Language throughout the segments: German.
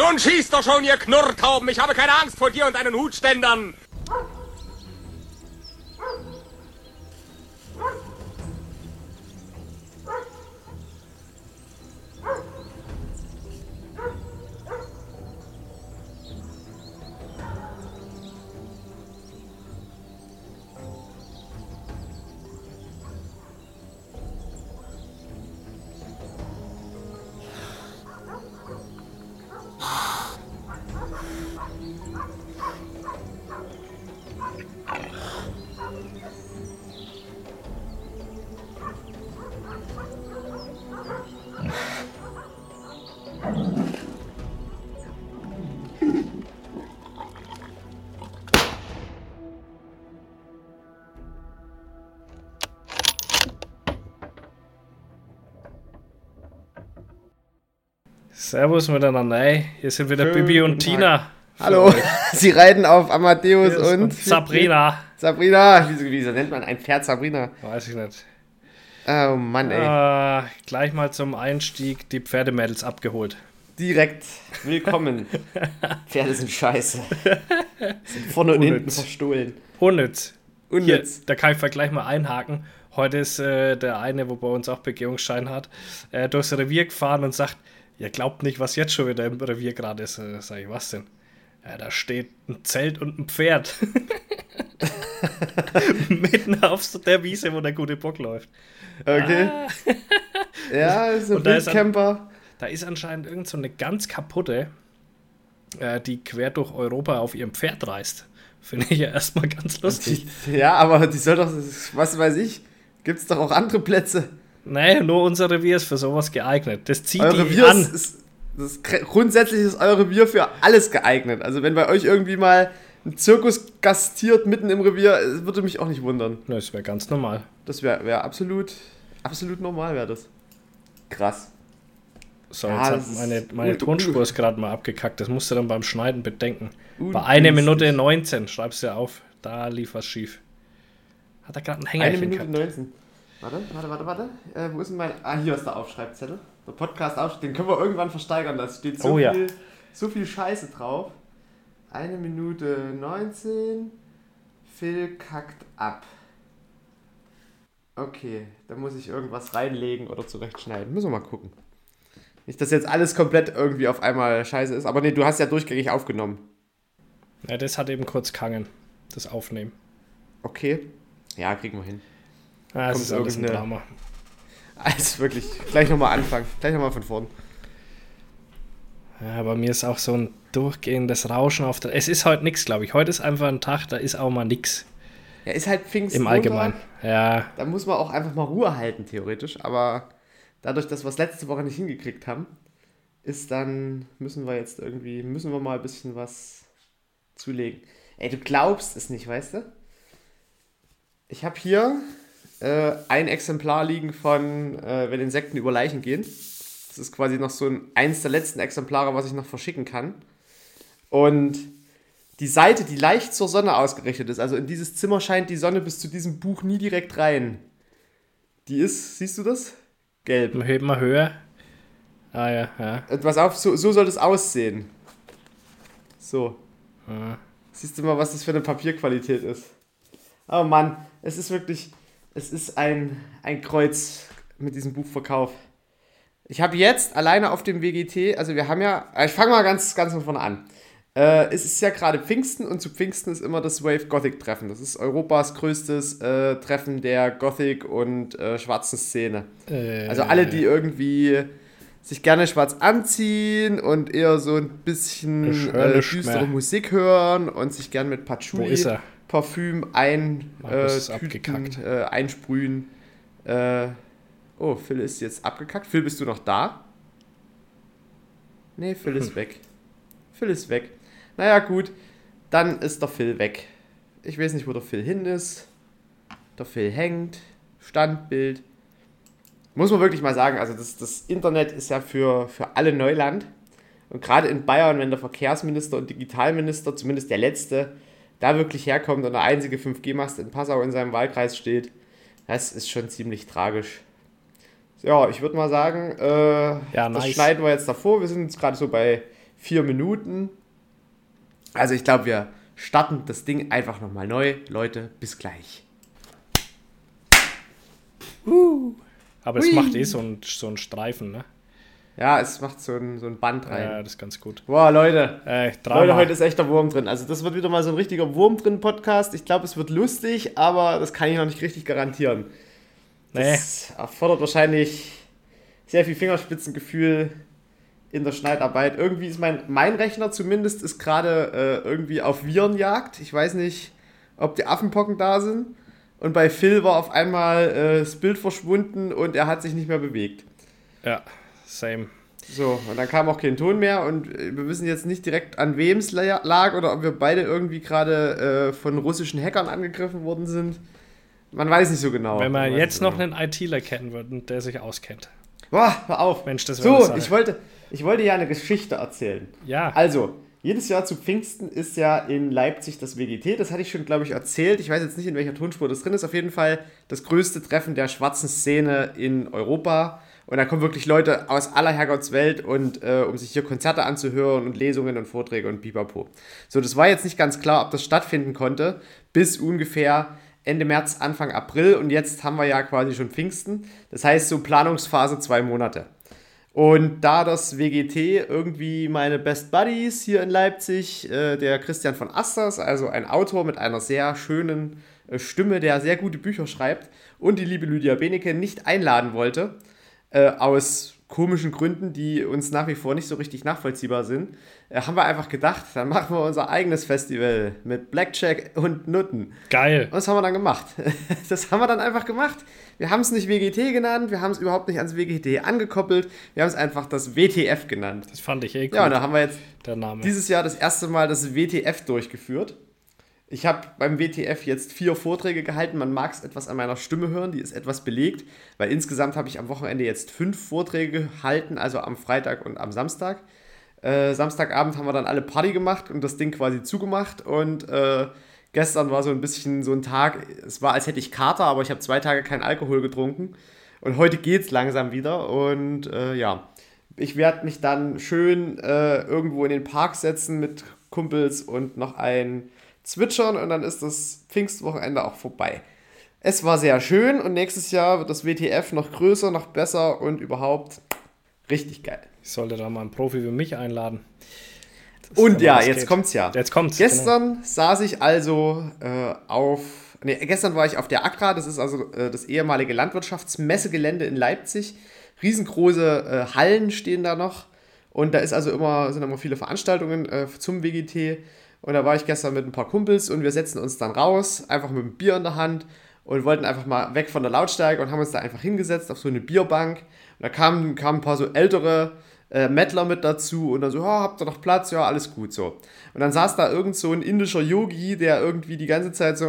Nun schießt doch schon, ihr Knurrtauben! Ich habe keine Angst vor dir und deinen Hutständern! Servus miteinander, ey. Hier sind wieder Schönen Bibi und Tina. Hallo, Sie reiten auf Amadeus Hier und, und Sabrina. Sabrina, wieso, wieso nennt man ein Pferd Sabrina? Weiß ich nicht. Oh Mann, ey. Äh, gleich mal zum Einstieg die Pferdemädels abgeholt. Direkt willkommen. Pferde sind scheiße. Sind vorne und hinten verstohlen. Unnütz. Hier, Unnütz. da kann ich vielleicht gleich mal einhaken. Heute ist äh, der eine, wo bei uns auch Begehungsschein hat, äh, durchs Revier gefahren und sagt, ihr glaubt nicht, was jetzt schon wieder im Revier gerade ist. Äh, sag ich, was denn? Ja, da steht ein Zelt und ein Pferd. Mitten auf der Wiese, wo der gute Bock läuft. Okay. Ja, so Und da ist ein- Wildcamper. Da ist anscheinend irgend so eine ganz kaputte, äh, die quer durch Europa auf ihrem Pferd reist. Finde ich ja erstmal ganz lustig. Ja, aber die soll doch, was weiß ich, gibt's doch auch andere Plätze. Nee, nur unser Revier ist für sowas geeignet. Das zieht Euer die Revier an. ist, ist, das ist gr- grundsätzlich ist euer Revier für alles geeignet. Also wenn bei euch irgendwie mal ein Zirkus gastiert mitten im Revier, es würde mich auch nicht wundern. Das wäre ganz normal. Das wäre wär absolut, absolut normal, wäre das. Krass. So, jetzt hat meine, meine Tonspur ist gerade mal abgekackt. Das musst du dann beim Schneiden bedenken. Bei Ungünstig. einer Minute 19, schreibst du ja auf. Da lief was schief. Hat er gerade einen Eine Hängerchen Minute gehabt. 19. Warte, warte, warte, warte. Äh, wo ist denn mein. Ah, hier ist der Aufschreibzettel. Der Podcast Aufschreib. Den können wir irgendwann versteigern. Da steht so, Oh ja. viel, so viel Scheiße drauf. Eine Minute 19. Phil kackt ab. Okay, da muss ich irgendwas reinlegen oder zurechtschneiden. Müssen wir mal gucken. Nicht, dass jetzt alles komplett irgendwie auf einmal scheiße ist. Aber nee, du hast ja durchgängig aufgenommen. Ja, das hat eben kurz kangen, das Aufnehmen. Okay. Ja, kriegen wir hin. Ah, das Kommt ist alles ein Drama. Also wirklich, gleich nochmal anfangen. Gleich nochmal von vorn. Ja, bei mir ist auch so ein durchgehendes Rauschen auf der. Es ist heute nichts, glaube ich. Heute ist einfach ein Tag, da ist auch mal nichts Ja, ist halt Pfingsten. im Allgemeinen. Ja, Da muss man auch einfach mal Ruhe halten, theoretisch. Aber dadurch, dass wir es letzte Woche nicht hingekriegt haben, ist dann, müssen wir jetzt irgendwie, müssen wir mal ein bisschen was zulegen. Ey, du glaubst es nicht, weißt du? Ich habe hier äh, ein Exemplar liegen von, äh, wenn Insekten über Leichen gehen. Das ist quasi noch so ein, eins der letzten Exemplare, was ich noch verschicken kann. Und die Seite, die leicht zur Sonne ausgerichtet ist, also in dieses Zimmer scheint die Sonne bis zu diesem Buch nie direkt rein. Die ist, siehst du das? Gelb. heben wir höher. Ah ja, ja. Und pass auf, so, so soll das aussehen. So. Ja. Siehst du mal, was das für eine Papierqualität ist. Oh Mann, es ist wirklich, es ist ein, ein Kreuz mit diesem Buchverkauf. Ich habe jetzt alleine auf dem WGT, also wir haben ja, ich fange mal ganz, ganz von vorne an. Äh, es ist ja gerade Pfingsten und zu Pfingsten ist immer das Wave Gothic Treffen. Das ist Europas größtes äh, Treffen der Gothic und äh, schwarzen Szene. Äh, Also alle, die irgendwie sich gerne schwarz anziehen und eher so ein bisschen äh, düstere. Musik hören und sich gern mit Wo Patchouli ist er? Parfüm ein, Markus äh, tüten, äh, einsprühen. Äh, oh, Phil ist jetzt abgekackt. Phil, bist du noch da? Nee, Phil Hm. ist weg. Phil ist weg. Naja, gut. Dann ist der Phil weg. Ich weiß nicht, wo der Phil hin ist. Der Phil hängt. Standbild. Muss man wirklich mal sagen, also das, das Internet ist ja für, für alle Neuland. Und gerade in Bayern, wenn der Verkehrsminister und Digitalminister, zumindest der letzte, da wirklich herkommt und der einzige 5G-Mast in Passau in seinem Wahlkreis steht, das ist schon ziemlich tragisch. Ja, ich würde mal sagen, äh, Ja, das nice. schneiden wir jetzt davor. Wir sind jetzt gerade so bei vier Minuten. Also ich glaube, wir starten das Ding einfach nochmal neu. Leute, bis gleich. Aber es macht eh so einen so Streifen, ne? Ja, es macht so ein, so ein Band rein. Ja, das ist ganz gut. Boah, Leute. Äh. Leute, heute ist echter Wurm drin. Also das wird wieder mal so ein richtiger Wurm drin Podcast. Ich glaube, es wird lustig, aber das kann ich noch nicht richtig garantieren. nee, Das erfordert wahrscheinlich sehr viel Fingerspitzengefühl in der Schneidarbeit. Irgendwie ist mein, mein Rechner zumindest ist gerade äh, irgendwie auf Virenjagd. Ich weiß nicht, ob die Affenpocken da sind. Und bei Phil war auf einmal äh, das Bild verschwunden und er hat sich nicht mehr bewegt. ja, same. So, und dann kam auch kein Ton mehr und äh, wir wissen jetzt nicht direkt, an wem es la- lag oder ob wir beide irgendwie gerade äh, von russischen Hackern angegriffen worden sind. Man weiß nicht so genau. Wenn Man weiß jetzt noch einen ITler kennen würden, der sich auskennt. Boah, hör auf. Mensch, das wäre So, ich wollte, ich wollte ja eine Geschichte erzählen. Ja, Also, jedes Jahr zu Pfingsten ist ja in Leipzig das WGT. Das hatte ich schon, glaube ich, erzählt. Ich weiß jetzt nicht, in welcher Tonspur das drin ist. Auf jeden Fall das größte Treffen der schwarzen Szene in Europa. Und da kommen wirklich Leute aus aller Herrgottswelt und äh, um sich hier Konzerte anzuhören und Lesungen und Vorträge und pipapo. So, das war jetzt nicht ganz klar, ob das stattfinden konnte, bis ungefähr Ende März, Anfang April. Und jetzt haben wir ja quasi schon Pfingsten. Das heißt, so Planungsphase zwei Monate. Und da das WGT irgendwie meine Best Buddies hier in Leipzig, äh, der Christian von Asters, also ein Autor mit einer sehr schönen äh, Stimme, der sehr gute Bücher schreibt, und die liebe Lydia Benecke nicht einladen wollte, äh, aus komischen Gründen, die uns nach wie vor nicht so richtig nachvollziehbar sind, äh, haben wir einfach gedacht, dann machen wir unser eigenes Festival mit Blackjack und Nutten. geil. Und das haben wir dann gemacht. Das haben wir dann einfach gemacht. Wir haben es nicht WGT genannt, wir haben es überhaupt nicht ans WGT angekoppelt, wir haben es einfach das WTF genannt. Das fand ich eh gut, Ja, und da haben wir jetzt der Name. dieses Jahr das erste Mal das WTF durchgeführt. Ich habe beim WTF jetzt vier Vorträge gehalten. Man mag es etwas an meiner Stimme hören, die ist etwas belegt, weil insgesamt habe ich am Wochenende jetzt fünf Vorträge gehalten, also am Freitag und am Samstag. Äh, Samstagabend haben wir dann alle Party gemacht und das Ding quasi zugemacht und äh, gestern war so ein bisschen so ein Tag, es war als hätte ich Kater, aber ich habe zwei Tage keinen Alkohol getrunken und heute geht's langsam wieder und äh, ja, ich werde mich dann schön äh, irgendwo in den Park setzen mit Kumpels und noch ein Zwitschern und dann ist das Pfingstwochenende auch vorbei. Es war sehr schön und nächstes Jahr wird das WTF noch größer, noch besser und überhaupt richtig geil. Ich sollte da mal einen Profi wie mich einladen. Und ja, jetzt geht. kommt's ja. Jetzt kommt's. genau. Gestern saß ich also äh, auf. Nee, gestern war ich auf der Accra, das ist also äh, das ehemalige Landwirtschaftsmessegelände in Leipzig. Riesengroße äh, Hallen stehen da noch. Und da ist also immer, sind immer viele Veranstaltungen äh, zum WGT. Und da war ich gestern mit ein paar Kumpels und wir setzen uns dann raus, einfach mit einem Bier in der Hand und wollten einfach mal weg von der Lautstärke und haben uns da einfach hingesetzt auf so eine Bierbank. Und da kamen, kamen ein paar so ältere äh, Mettler mit dazu und dann so, ja, habt ihr noch Platz? Ja, alles gut so. Und dann saß da irgend so ein indischer Yogi, der irgendwie die ganze Zeit so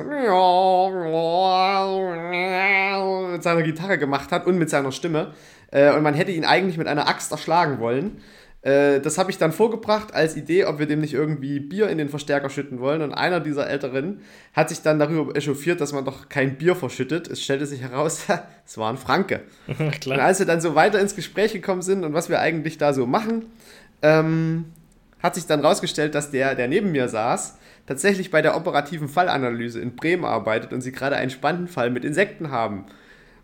mit seiner Gitarre gemacht hat und mit seiner Stimme. Äh, und man hätte ihn eigentlich mit einer Axt erschlagen wollen. Äh, das habe ich dann vorgebracht als Idee, ob wir dem nicht irgendwie Bier in den Verstärker schütten wollen. Und einer dieser Älteren hat sich dann darüber echauffiert, dass man doch kein Bier verschüttet. Es stellte sich heraus, es war ein Franke. Und als wir dann so weiter ins Gespräch gekommen sind und was wir eigentlich da so machen, ähm, hat sich dann rausgestellt, dass der, der neben mir saß, tatsächlich bei der operativen Fallanalyse in Bremen arbeitet und sie gerade einen spannenden Fall mit Insekten haben.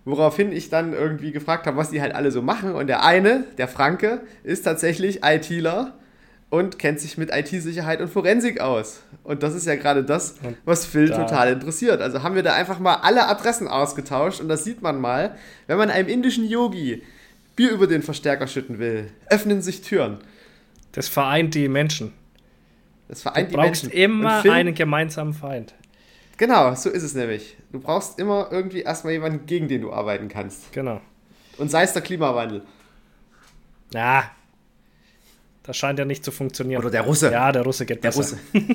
Woraufhin ich dann irgendwie gefragt habe, was die halt alle so machen. Und der eine, der Franke, ist tatsächlich ITler und kennt sich mit IT-Sicherheit und Forensik aus. Und das ist ja gerade das, was Phil da- total interessiert. Also haben wir da einfach mal alle Adressen ausgetauscht und das sieht man mal, wenn man einem indischen Yogi Bier über den Verstärker schütten will, öffnen sich Türen. Das vereint die Menschen. Das vereint Du die brauchst Menschen. immer Phil- einen gemeinsamen Feind. Genau, so ist es nämlich. Du brauchst immer irgendwie erstmal jemanden, gegen den du arbeiten kannst. Genau. Und sei es der Klimawandel. Ja. Das scheint ja nicht zu funktionieren. Oder der Russe. Ja, der Russe geht Der besser. Russe.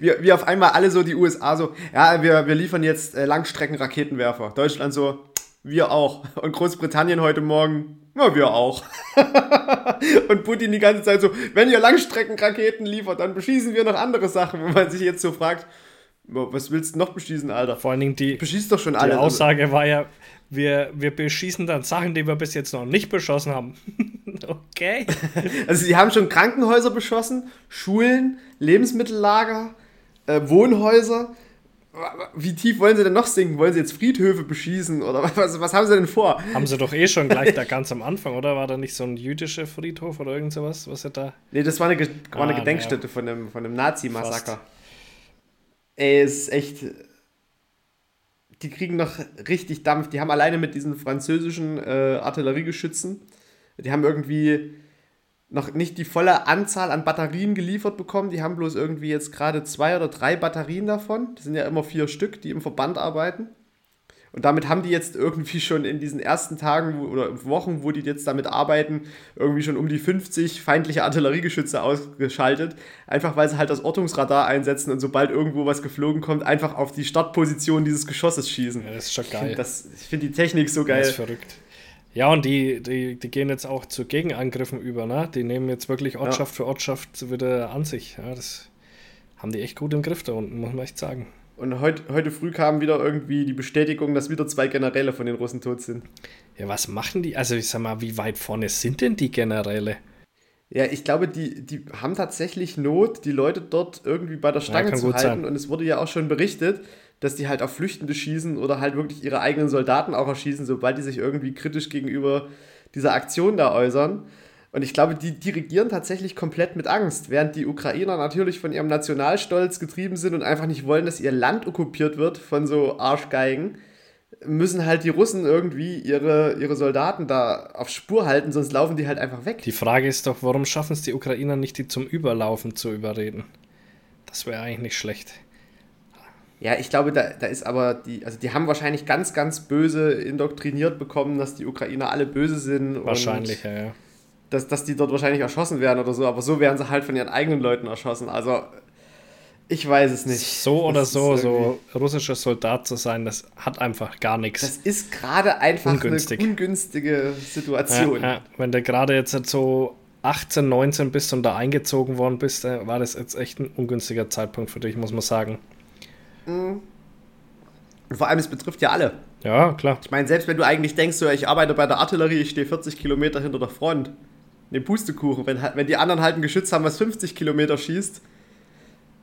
wie, wie auf einmal alle so die USA so, ja, wir, wir liefern jetzt äh, Langstreckenraketenwerfer. Deutschland so, wir auch. Und Großbritannien heute Morgen, ja, wir auch. Und Putin die ganze Zeit so, wenn ihr Langstreckenraketen liefert, dann beschießen wir noch andere Sachen, wo man sich jetzt so fragt, Was willst du noch beschießen, Alter? Vor allen Dingen die, Beschießt doch schon die alle. Aussage war ja, wir, wir beschießen dann Sachen, die wir bis jetzt noch nicht beschossen haben. okay. Also sie haben schon Krankenhäuser beschossen, Schulen, Lebensmittellager, äh, Wohnhäuser. Wie tief wollen sie denn noch sinken? Wollen sie jetzt Friedhöfe beschießen oder was, was haben sie denn vor? Haben sie doch eh schon gleich da ganz am Anfang, oder? War da nicht so ein jüdischer Friedhof oder irgend sowas, was sie da... Nee, das war eine, war eine Ah, Gedenkstätte von einem, von einem Nazi-Massaker. Ey, es ist echt. Die kriegen noch richtig Dampf. Die haben alleine mit diesen französischen äh, Artilleriegeschützen, die haben irgendwie noch nicht die volle Anzahl an Batterien geliefert bekommen. Die haben bloß irgendwie jetzt gerade zwei oder drei Batterien davon. Das sind ja immer vier Stück, die im Verband arbeiten. Und damit haben die jetzt irgendwie schon in diesen ersten Tagen oder Wochen, wo die jetzt damit arbeiten, irgendwie schon um die 50 feindliche Artilleriegeschütze ausgeschaltet. Einfach weil sie halt das Ortungsradar einsetzen und sobald irgendwo was geflogen kommt, einfach auf die Startposition dieses Geschosses schießen. Ja, das ist schon geil. das- ich finde die Technik so Das geil. ist verrückt. Ja, und die, die, die gehen jetzt auch zu Gegenangriffen über, ne? Die nehmen jetzt wirklich Ortschaft für Ortschaft wieder an sich. Ja, das haben die echt gut im Griff da unten, muss man echt sagen. Und heut, heute früh kam wieder irgendwie die Bestätigung, dass wieder zwei Generäle von den Russen tot sind. Ja, was machen die? Also ich sag mal, wie weit vorne sind denn die Generäle? Ja, ich glaube, die, die haben tatsächlich Not, die Leute dort irgendwie bei der Stange kann zu halten. sein. Und es wurde ja auch schon berichtet, dass die halt auf Flüchtende schießen oder halt wirklich ihre eigenen Soldaten auch erschießen, sobald die sich irgendwie kritisch gegenüber dieser Aktion da äußern. Und ich glaube, die, regieren tatsächlich komplett mit Angst, während die Ukrainer natürlich von ihrem Nationalstolz getrieben sind und einfach nicht wollen, dass ihr Land okkupiert wird von so Arschgeigen, müssen halt die Russen irgendwie ihre, ihre Soldaten da auf Spur halten, sonst laufen die halt einfach weg. Die Frage ist doch, warum schaffen es die Ukrainer nicht, die zum Überlaufen zu überreden? Das wäre eigentlich nicht schlecht. Ja, ich glaube, da, da ist aber die, also die haben wahrscheinlich ganz, ganz böse indoktriniert bekommen, dass die Ukrainer alle böse sind. Wahrscheinlich, ja, ja. dass, dass die dort wahrscheinlich erschossen werden oder so, aber so werden sie halt von ihren eigenen Leuten erschossen. Also, ich weiß es nicht. So oder Das so, so russischer Soldat zu sein, das hat einfach gar nichts. Das ist gerade einfach Ungünstig. eine ungünstige Situation. Ja, ja. Wenn du gerade jetzt so 18, 19 bist und da eingezogen worden bist, äh, war das jetzt echt ein ungünstiger Zeitpunkt für dich, muss man sagen. Und vor allem, es betrifft ja alle. Ja, klar. Ich meine, selbst wenn du eigentlich denkst, so, ich arbeite bei der Artillerie, ich stehe 40 Kilometer hinter der Front. Ne, Pustekuchen. Wenn, wenn die anderen halt ein Geschütz haben, was 50 Kilometer schießt,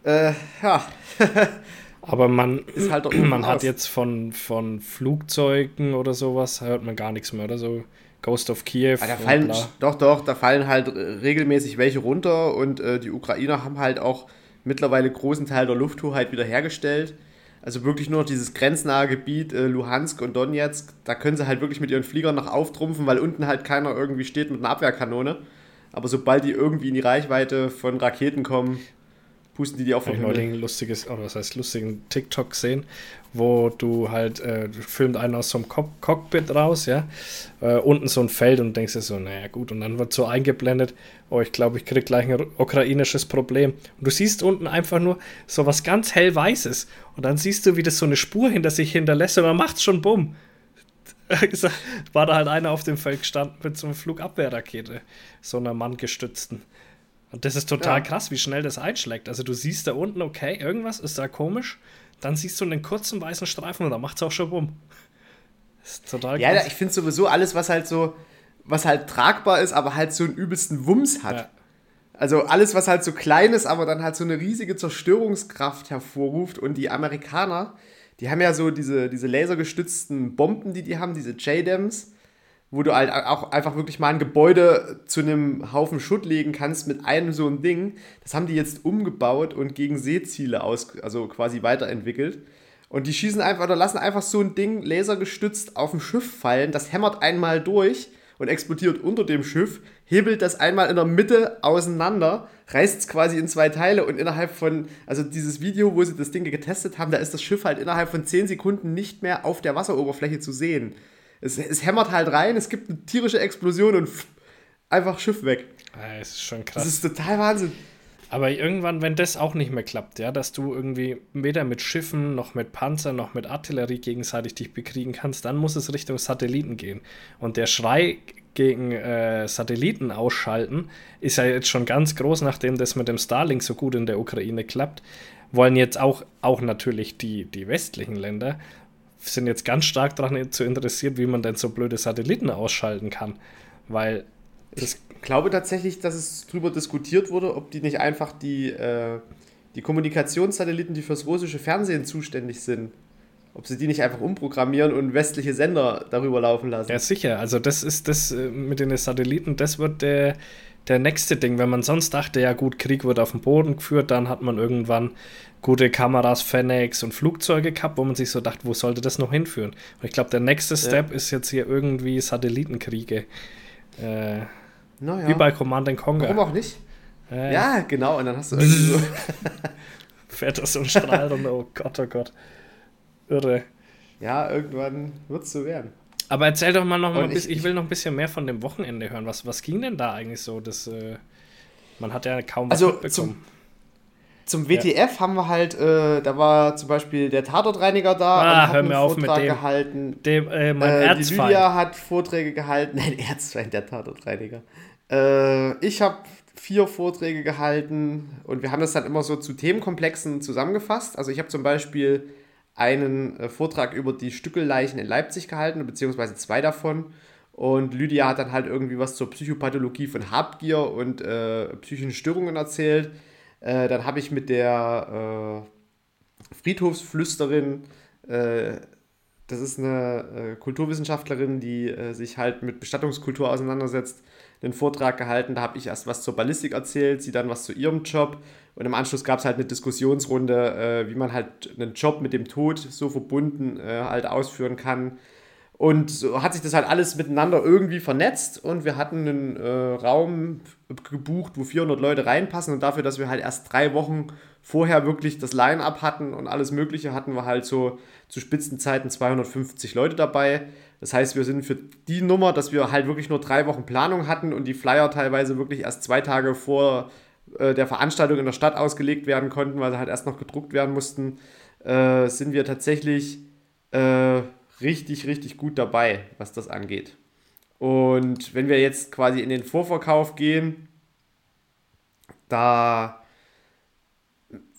äh, ja, Aber man, ist halt doch man hat jetzt von, von Flugzeugen oder sowas, hört man gar nichts mehr, oder so. Ghost of Kiew. Ja, da fallen, doch, doch, da fallen halt regelmäßig welche runter und äh, die Ukrainer haben halt auch mittlerweile großen Teil der Lufthoheit wiederhergestellt. Also wirklich nur noch dieses grenznahe Gebiet äh, Luhansk und Donetsk, da können sie halt wirklich mit ihren Fliegern noch auftrumpfen, weil unten halt keiner irgendwie steht mit einer Abwehrkanone. Aber sobald die irgendwie in die Reichweite von Raketen kommen, pusten die die auch vom ich Himmel. ein lustiges, oder was heißt lustigen TikTok gesehen, wo du halt, äh, du filmt einen aus so einem Cock Cockpit raus, ja, äh, unten so ein Feld und denkst dir so, naja gut, und dann wird so eingeblendet, oh, ich glaube, ich krieg gleich ein ukrainisches Problem. Und du siehst unten einfach nur so was ganz hellweißes und dann siehst du, wie das so eine Spur hinter sich hinterlässt und dann macht's schon bumm. War da halt einer auf dem Feld gestanden mit so einer Flugabwehrrakete, so einer manngestützten. Und das ist total Ja. krass, wie schnell das einschlägt. Also du siehst da unten, okay, irgendwas ist da komisch. Dann siehst du einen kurzen weißen Streifen und dann macht's auch schon bumm. Das ist total Ja, krass. ich finde sowieso alles, was halt so, was halt tragbar ist, aber halt so einen übelsten Wumms hat. Ja. Also alles, was halt so klein ist, aber dann halt so eine riesige Zerstörungskraft hervorruft. Und die Amerikaner, die haben ja so diese, diese lasergestützten Bomben, die die haben, diese J-Dams, wo du halt auch einfach wirklich mal ein Gebäude zu einem Haufen Schutt legen kannst mit einem so ein Ding. Das haben die jetzt umgebaut und gegen Seeziele aus, also quasi weiterentwickelt. Und die schießen einfach oder lassen einfach so ein Ding lasergestützt auf ein Schiff fallen. Das hämmert einmal durch und explodiert unter dem Schiff, hebelt das einmal in der Mitte auseinander, reißt es quasi in zwei Teile und innerhalb von, also dieses Video, wo sie das Ding getestet haben, da ist das Schiff halt innerhalb von 10 Sekunden nicht mehr auf der Wasseroberfläche zu sehen. Es, es hämmert halt rein, es gibt eine tierische Explosion und pff, einfach Schiff weg. Ja, es ist schon Das krass. ist total Wahnsinn. Aber irgendwann, wenn das auch nicht mehr klappt, ja, dass du irgendwie weder mit Schiffen noch mit Panzern noch mit Artillerie gegenseitig dich bekriegen kannst, dann muss es Richtung Satelliten gehen. Und der Schrei gegen äh, Satelliten ausschalten ist ja jetzt schon ganz groß, nachdem das mit dem Starlink so gut in der Ukraine klappt. wollen jetzt auch, auch natürlich die, die westlichen Länder, sind jetzt ganz stark daran zu interessiert, wie man denn so blöde Satelliten ausschalten kann. Weil ich glaube tatsächlich, dass es darüber diskutiert wurde, ob die nicht einfach die, äh, die Kommunikationssatelliten, die fürs russische Fernsehen zuständig sind, ob sie die nicht einfach umprogrammieren und westliche Sender darüber laufen lassen. Ja, sicher. Also das ist das äh, mit den Satelliten, das wird der, der nächste Ding. Wenn man sonst dachte, ja gut, Krieg wird auf dem Boden geführt, dann hat man irgendwann gute Kameras, Fennecs und Flugzeuge gehabt, wo man sich so dachte, wo sollte das noch hinführen? Und ich glaube, der nächste Step ja. ist jetzt hier irgendwie Satellitenkriege. Äh, naja. Wie bei Command Conquer. Warum auch nicht? Äh, ja, genau. Und dann hast du irgendwie so. Fährt das so ein Strahl und oh Gott, oh Gott. Irre. Ja, irgendwann wird es so werden. Aber erzähl doch mal noch mal ein bisschen, ich, ich, will noch ein bisschen mehr von dem Wochenende hören. Was, was ging denn da eigentlich so? Das, äh, man hat ja kaum was also mitbekommen. Zum, zum WTF ja. haben wir halt, äh, da war zum Beispiel der Tatortreiniger da ah, und hat hör mir einen auf Vortrag mit dem, gehalten. Dem, äh, mein äh, Die Lydia hat Vorträge gehalten. Nein, Erzfeind, der Tatortreiniger. Äh, ich habe vier Vorträge gehalten und wir haben das dann immer so zu Themenkomplexen zusammengefasst. Also ich habe zum Beispiel einen äh, Vortrag über die Stückelleichen in Leipzig gehalten, beziehungsweise zwei davon. Und Lydia hat dann halt irgendwie was zur Psychopathologie von Habgier und äh, psychischen Störungen erzählt. Äh, dann habe ich mit der äh, Friedhofsflüsterin, äh, das ist eine äh, Kulturwissenschaftlerin, die sich halt mit Bestattungskultur auseinandersetzt, einen Vortrag gehalten. Da habe ich erst was zur Ballistik erzählt, sie dann was zu ihrem Job. Und im Anschluss gab es halt eine Diskussionsrunde, äh, wie man halt einen Job mit dem Tod so verbunden äh, halt ausführen kann. Und so hat sich das halt alles miteinander irgendwie vernetzt und wir hatten einen äh, Raum gebucht, wo 400 Leute reinpassen und dafür, dass wir halt erst drei Wochen vorher wirklich das Line-Up hatten und alles Mögliche, hatten wir halt so zu Spitzenzeiten 250 Leute dabei. Das heißt, wir sind für die Nummer, dass wir halt wirklich nur drei Wochen Planung hatten und die Flyer teilweise wirklich erst zwei Tage vor äh, der Veranstaltung in der Stadt ausgelegt werden konnten, weil sie halt erst noch gedruckt werden mussten, äh, sind wir tatsächlich äh, richtig, richtig gut dabei, was das angeht. Und wenn wir jetzt quasi in den Vorverkauf gehen, da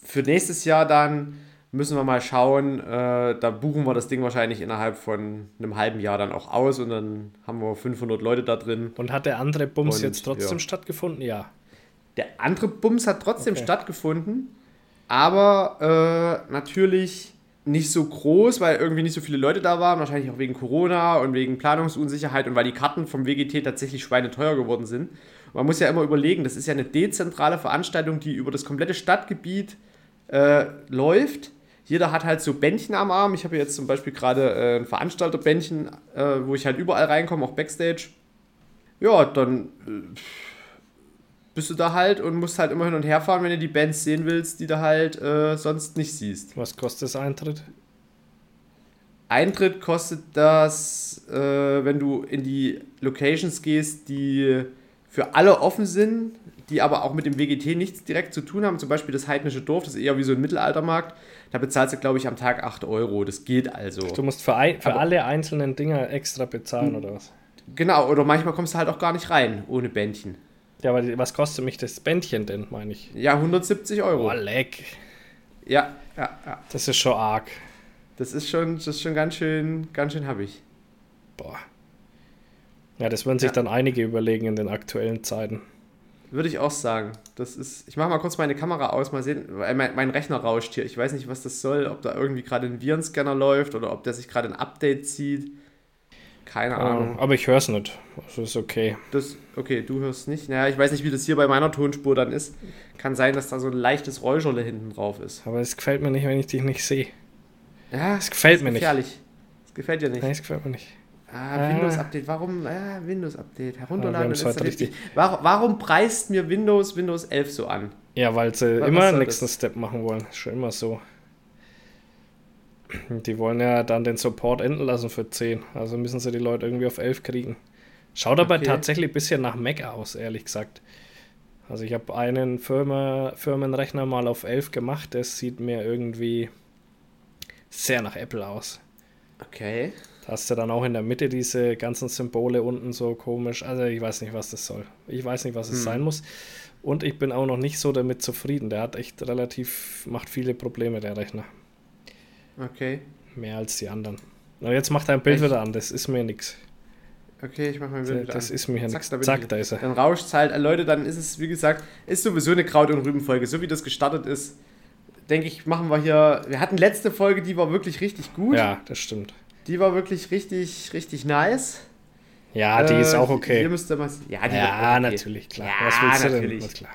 für nächstes Jahr dann müssen wir mal schauen. Äh, da buchen wir das Ding wahrscheinlich innerhalb von einem halben Jahr dann auch aus und dann haben wir 500 Leute da drin. Und hat der andere Bums und, jetzt trotzdem ja. stattgefunden? Ja. Der andere Bums hat trotzdem okay. stattgefunden, aber äh, natürlich nicht so groß, weil irgendwie nicht so viele Leute da waren, wahrscheinlich auch wegen Corona und wegen Planungsunsicherheit und weil die Karten vom WGT tatsächlich schweineteuer geworden sind. Man muss ja immer überlegen, das ist ja eine dezentrale Veranstaltung, die über das komplette Stadtgebiet äh, läuft jeder hat halt so Bändchen am Arm. Ich habe jetzt zum Beispiel gerade äh, ein Veranstalterbändchen, äh, wo ich halt überall reinkomme, auch Backstage. Ja, dann äh, bist du da halt und musst halt immer hin und her fahren, wenn du die Bands sehen willst, die du halt äh, sonst nicht siehst. Was kostet das Eintritt? Eintritt kostet das, äh, wenn du in die Locations gehst, die für alle offen sind, die aber auch mit dem WGT nichts direkt zu tun haben. Zum Beispiel das Heidnische Dorf, das ist eher wie so ein Mittelaltermarkt. Da bezahlst du, glaube ich, am Tag 8 Euro. Das geht also. Du musst für, ein, für alle einzelnen Dinger extra bezahlen, oder was? Genau, oder manchmal kommst du halt auch gar nicht rein, ohne Bändchen. Ja, aber was kostet mich das Bändchen denn, meine ich? Ja, 170 Euro. Oh, leck. Ja, ja, ja. Das ist schon arg. Das ist schon, das ist schon ganz schön, ganz schön happig. Boah. Ja, das würden sich ja. dann einige überlegen in den aktuellen Zeiten. Würde ich auch sagen. Das ist. Ich mache mal kurz meine Kamera aus, mal sehen. Mein, mein Rechner rauscht hier. Ich weiß nicht, was das soll, ob da irgendwie gerade ein Virenscanner läuft oder ob der sich gerade ein Update zieht. Keine oh, Ahnung. Aber ich höre es nicht. Also ist okay. Das, okay, du hörst nicht. Naja, ich weiß nicht, wie das hier bei meiner Tonspur dann ist. Kann sein, dass da so ein leichtes Räuscherle hinten drauf ist. Aber es gefällt mir nicht, wenn ich dich nicht sehe. Ja, es gefällt mir gefährlich. nicht. Es gefällt dir nicht. Nein, es gefällt mir nicht. Ah, Windows Update. Warum? Ah, Windows Update. Herunterladen ja, und richtig. Warum, warum preist mir Windows Windows 11 so an? Ja, weil sie was, immer den nächsten das? Step machen wollen. Schon immer so. Die wollen ja dann den Support enden lassen für 10. Also müssen sie die Leute irgendwie auf 11 kriegen. Schaut aber okay. tatsächlich ein bisschen nach Mac aus, ehrlich gesagt. Also ich habe einen Firma, Firmenrechner mal auf 11 gemacht. Der sieht mir irgendwie sehr nach Apple aus. Okay. Hast du dann auch in der Mitte diese ganzen Symbole unten so komisch. Also ich weiß nicht, was das soll. Ich weiß nicht, was es hm. sein muss. Und ich bin auch noch nicht so damit zufrieden. Der hat echt relativ, macht viele Probleme, der Rechner. Okay. Mehr als die anderen. Na, jetzt macht er ein Bild echt? wieder an, das ist mir nichts. Okay, ich mach mein Bild das, wieder Das an. ist mir nichts. Zack, da ist er. Dann rauscht es halt. Leute, dann ist es, wie gesagt, ist sowieso eine Kraut- und Rübenfolge. So wie das gestartet ist, denke ich, machen wir hier. Wir hatten letzte Folge, die war wirklich richtig gut. Ja, das stimmt. Die war wirklich richtig, richtig nice. Ja, die äh, ist auch okay. Hier müsste man, ja, die ja okay. natürlich, klar. Ja, Was willst natürlich. du denn? klar.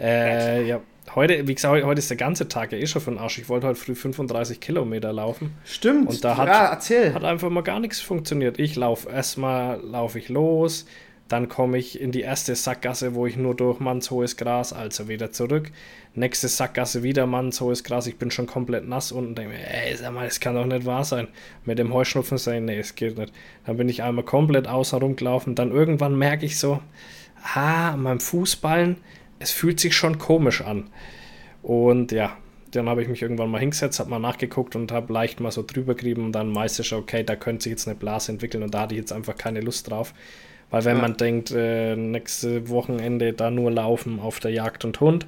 Äh, ja, heute, wie gesagt, heute ist der ganze Tag ja eh schon den Arsch. Ich wollte heute früh 35 Kilometer laufen. Stimmt. Und da hat, ja, erzähl. hat einfach mal gar nichts funktioniert. Ich laufe erstmal, laufe ich los, dann komme ich in die erste Sackgasse, wo ich nur durch mannshohes Gras, also wieder zurück. Nächste Sackgasse wieder mannshohes Gras. Ich bin schon komplett nass unten und denke mir, ey, sag mal, das kann doch nicht wahr sein. Mit dem Heuschnupfen sagen, nee, es geht nicht. Dann bin ich einmal komplett außer rumgelaufen. Dann irgendwann merke ich so, ah, an meinem Fußballen, es fühlt sich schon komisch an. Und ja, dann habe ich mich irgendwann mal hingesetzt, habe mal nachgeguckt und habe leicht mal so drüber gerieben und dann meistens schon, okay, da könnte sich jetzt eine Blase entwickeln und da hatte ich jetzt einfach keine Lust drauf. Weil wenn ja. man denkt, äh, nächste Wochenende da nur laufen auf der Jagd und Hund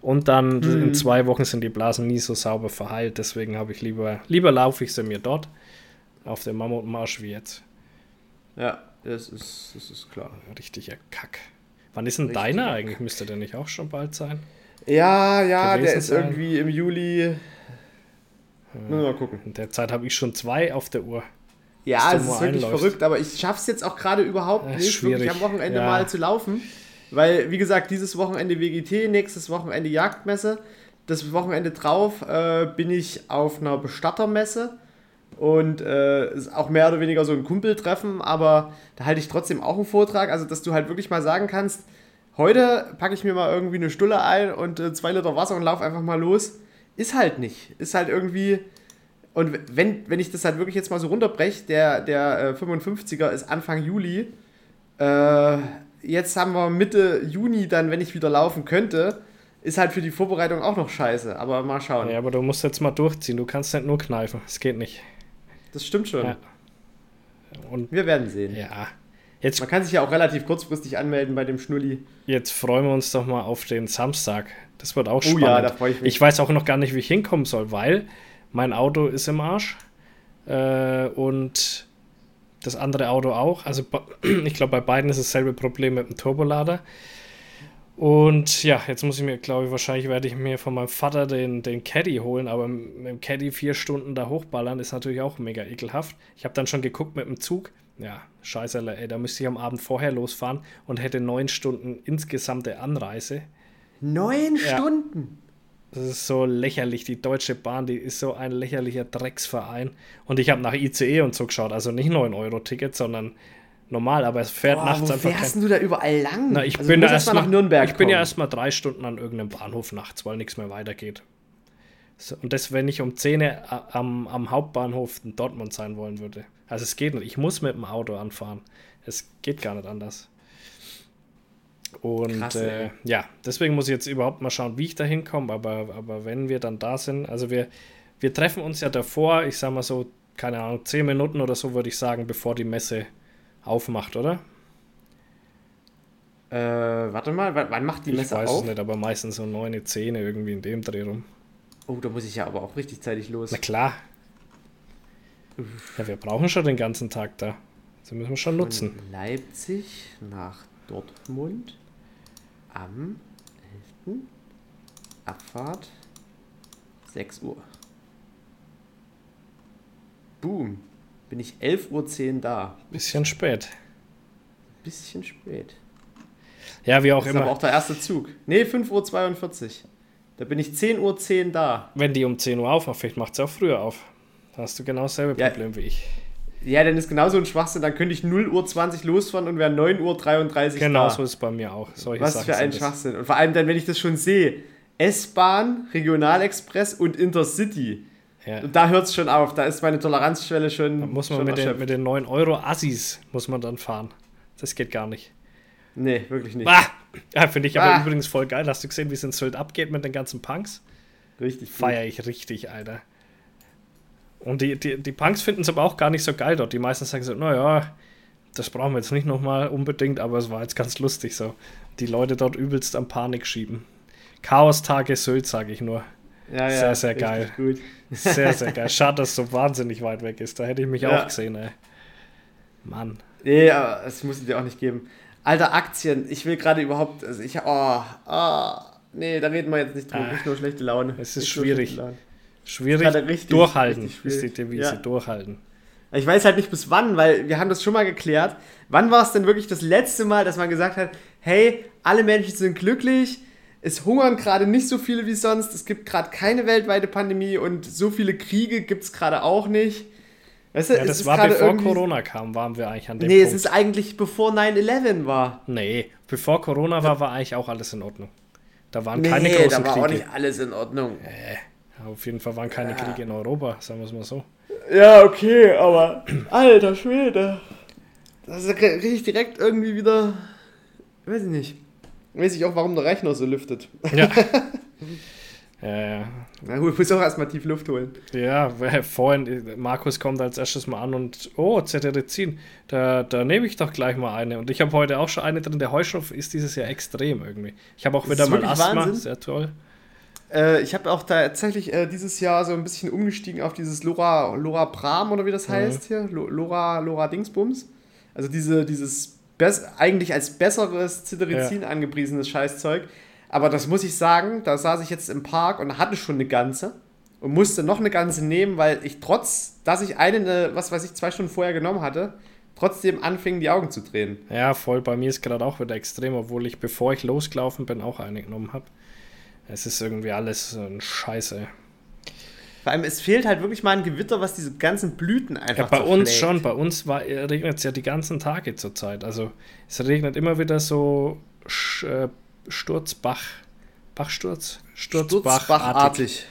und dann mhm. in zwei Wochen sind die Blasen nie so sauber verheilt, deswegen habe ich lieber, lieber laufe ich sie mir dort auf dem Mammutmarsch wie jetzt. Ja, das ist, das ist klar. Richtiger Kack. Wann ist denn Richtiger deiner eigentlich? Müsste der nicht auch schon bald sein? Ja, ja, der ist sein? irgendwie im Juli. Ja. Mal gucken. In der Zeit habe ich schon zwei auf der Uhr. Ja, es ist wirklich einläufst. verrückt, aber ich schaffe es jetzt auch gerade überhaupt nicht, schwierig. wirklich am Wochenende ja. mal zu laufen. Weil, wie gesagt, dieses Wochenende WGT, nächstes Wochenende Jagdmesse. Das Wochenende drauf äh, bin ich auf einer Bestattermesse und äh, ist auch mehr oder weniger so ein Kumpeltreffen, aber da halte ich trotzdem auch einen Vortrag, also dass du halt wirklich mal sagen kannst, heute packe ich mir mal irgendwie eine Stulle ein und äh, zwei Liter Wasser und laufe einfach mal los. Ist halt nicht. Ist halt irgendwie, und wenn, wenn ich das halt wirklich jetzt mal so runterbreche, der, der äh, 55er ist Anfang Juli. Äh, jetzt haben wir Mitte Juni dann, wenn ich wieder laufen könnte. Ist halt für die Vorbereitung auch noch scheiße. Aber mal schauen. Ja, aber du musst jetzt mal durchziehen. Du kannst nicht nur kneifen. Es geht nicht. Das stimmt schon. Ja. Und wir werden sehen. Ja. Jetzt, Man kann sich ja auch relativ kurzfristig anmelden bei dem Schnulli. Jetzt freuen wir uns doch mal auf den Samstag. Das wird auch spannend. Oh ja, da freue ich mich. Ich weiß auch noch gar nicht, wie ich hinkommen soll, weil mein Auto ist im Arsch äh, und das andere Auto auch. Also ich glaube, bei beiden ist dasselbe Problem mit dem Turbolader. Und ja, jetzt muss ich mir, glaube ich, wahrscheinlich werde ich mir von meinem Vater den, den Caddy holen, aber mit dem Caddy vier Stunden da hochballern ist natürlich auch mega ekelhaft. Ich habe dann schon geguckt mit dem Zug. Ja, scheiße, ey, da müsste ich am Abend vorher losfahren und hätte neun Stunden insgesamte Anreise. Neun ja. Stunden? Das ist so lächerlich. Die Deutsche Bahn, die ist so ein lächerlicher Drecksverein. Und ich habe nach ICE und so geschaut. Also nicht 9-Euro-Ticket, sondern normal. Aber es fährt Boah, nachts wo einfach. fährst kein... du da überall lang? Na, ich also bin, erst mal, nach Nürnberg ich bin ja erstmal drei Stunden an irgendeinem Bahnhof nachts, weil nichts mehr weitergeht. So, und das, wenn ich um 10 Uhr am, am Hauptbahnhof in Dortmund sein wollen würde. Also es geht nicht. Ich muss mit dem Auto anfahren. Es geht gar nicht anders. Und Krass, äh, ja, deswegen muss ich jetzt überhaupt mal schauen, wie ich da hinkomme. Aber, aber wenn wir dann da sind, also wir, wir treffen uns ja davor, ich sag mal so, keine Ahnung, zehn Minuten oder so, würde ich sagen, bevor die Messe aufmacht, oder? Äh, warte mal, wann macht die Messe auf? Ich weiß es nicht, aber meistens so neun, zehn irgendwie in dem Dreh rum. Oh, da muss ich ja aber auch richtig zeitig los. Na klar. Ja, wir brauchen schon den ganzen Tag da. Das müssen wir schon Von nutzen. Leipzig nach Dortmund am 11. Abfahrt 6 Uhr. Boom. Bin ich 11.10 Uhr da. Bisschen spät. Bisschen spät. Ja, wie auch das immer. Ist aber auch der erste Zug. Nee, 5.42 Uhr. Da bin ich 10.10 Uhr 10 da. Wenn die um 10 Uhr aufmacht, vielleicht macht sie auch früher auf. Da hast du genau dasselbe ja. Problem wie ich. Ja, dann ist genauso ein Schwachsinn. Dann könnte ich 0 Uhr 20 losfahren und wäre 9 Uhr 33 Genau da. so ist es bei mir auch. Solche Was Sachen für ein Schwachsinn. Und vor allem dann, wenn ich das schon sehe, S-Bahn, Regionalexpress und Intercity. Ja. Und da hört es schon auf. Da ist meine Toleranzschwelle schon. Da muss man mit, den, mit den 9 Euro Assis muss man dann fahren. Das geht gar nicht. Nee, wirklich nicht. Ah! Ja, finde ich ah. aber übrigens voll geil. Hast du gesehen, wie es in Sylt abgeht mit den ganzen Punks? Richtig. Feier ich richtig, Alter. Und die, die, die Punks finden es aber auch gar nicht so geil dort. Die meisten sagen so, naja, das brauchen wir jetzt nicht nochmal unbedingt, aber es war jetzt ganz lustig so. Die Leute dort übelst am Panik schieben. Chaos-Tage Sylt, sage ich nur. Ja, sehr, sehr geil. Gut. Sehr, sehr geil. Schade, dass es so wahnsinnig weit weg ist. Da hätte ich mich ja. auch gesehen, ey. Mann. Nee, aber es muss dir auch nicht geben. Alter, Aktien. Ich will gerade überhaupt. Also ich. Oh, oh. Nee, da reden wir jetzt nicht drüber. Ah, nicht nur schlechte Laune. Es ist nicht schwierig. Schwierig. Richtig, durchhalten richtig schwierig. ist die Devise. Ja. Durchhalten. Ich weiß halt nicht bis wann, weil wir haben das schon mal geklärt. Wann war es denn wirklich das letzte Mal, dass man gesagt hat, hey, alle Menschen sind glücklich, es hungern gerade nicht so viele wie sonst, es gibt gerade keine weltweite Pandemie und so viele Kriege gibt es gerade auch nicht. Weißt du, ja, das war bevor Corona kam, waren wir eigentlich an dem Nee, Punkt. es ist eigentlich bevor 9-11 war. Nee, bevor Corona war, war eigentlich auch alles in Ordnung. Da waren nee, keine großen Kriege. da war Kriege. auch nicht alles in Ordnung. Äh, auf jeden Fall waren keine ja. Kriege in Europa, sagen wir es mal so. Ja, okay, aber alter Schwede. Das ist richtig direkt irgendwie wieder, weiß ich nicht. Weiß ich auch, warum der Rechner so lüftet. Ja. Ja, ja. Na gut, ich muss auch erstmal tief Luft holen. Ja, vorhin, Markus kommt als erstes mal an und, oh, Cetirizin, da, da nehme ich doch gleich mal eine. Und ich habe heute auch schon eine drin. Der Heuschnupf ist dieses Jahr extrem irgendwie. Ich habe auch wieder mal Asthma, Wahnsinn. sehr toll. Äh, ich habe auch tatsächlich äh, dieses Jahr so ein bisschen umgestiegen auf dieses Lora, Lora Pram oder wie das mhm. heißt hier. Lora, Lora Dingsbums. Also diese, dieses eigentlich als besseres Cetirizin ja. angepriesenes Scheißzeug aber das muss ich sagen, da saß ich jetzt im Park und hatte schon eine ganze und musste noch eine ganze nehmen, weil ich trotz, dass ich eine, was weiß ich, zwei Stunden vorher genommen hatte, trotzdem anfing, die Augen zu drehen. Ja, voll. Bei mir ist gerade auch wieder extrem, obwohl ich, bevor ich losgelaufen bin, auch eine genommen habe. Es ist irgendwie alles ein Scheiße. Vor allem, es fehlt halt wirklich mal ein Gewitter, was diese ganzen Blüten einfach Ja, bei uns schon. Bei uns regnet es ja die ganzen Tage zurzeit. Also, es regnet immer wieder so äh, Sturzbach. Bachsturz? Sturzbach Sturzbachartig.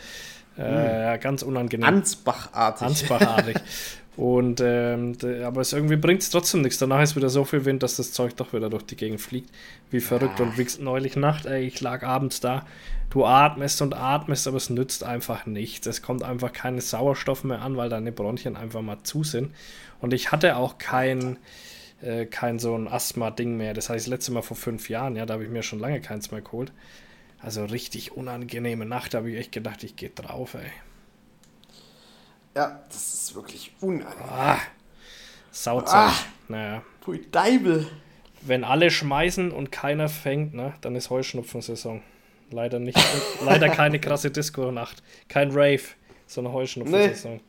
Äh, hm. ganz unangenehm. Ansbachartig. Ansbachartig. Und ähm, aber es irgendwie bringt es trotzdem nichts. Danach ist wieder so viel Wind, dass das Zeug doch wieder durch die Gegend fliegt. Wie verrückt. Ja. Und wie neulich Nacht, ey, ich lag abends da. Du atmest und atmest, aber es nützt einfach nichts. Es kommt einfach keine Sauerstoff mehr an, weil deine Bronchien einfach mal zu sind. Und ich hatte auch kein, äh, kein so ein Asthma-Ding mehr. Das heißt, das letzte Mal vor fünf Jahren, ja, da habe ich mir schon lange keins mehr geholt. Also richtig unangenehme Nacht, da habe ich echt gedacht, ich gehe drauf, ey. Ja, das ist wirklich unangenehm. Ah, Sauzeug. Ah, naja. Pui Deibel. Wenn alle schmeißen und keiner fängt, ne, dann ist Heuschnupfensaison. Leider nicht. leider keine krasse Disco-Nacht. Kein Rave, sondern Heuschnupfensaison. Nee.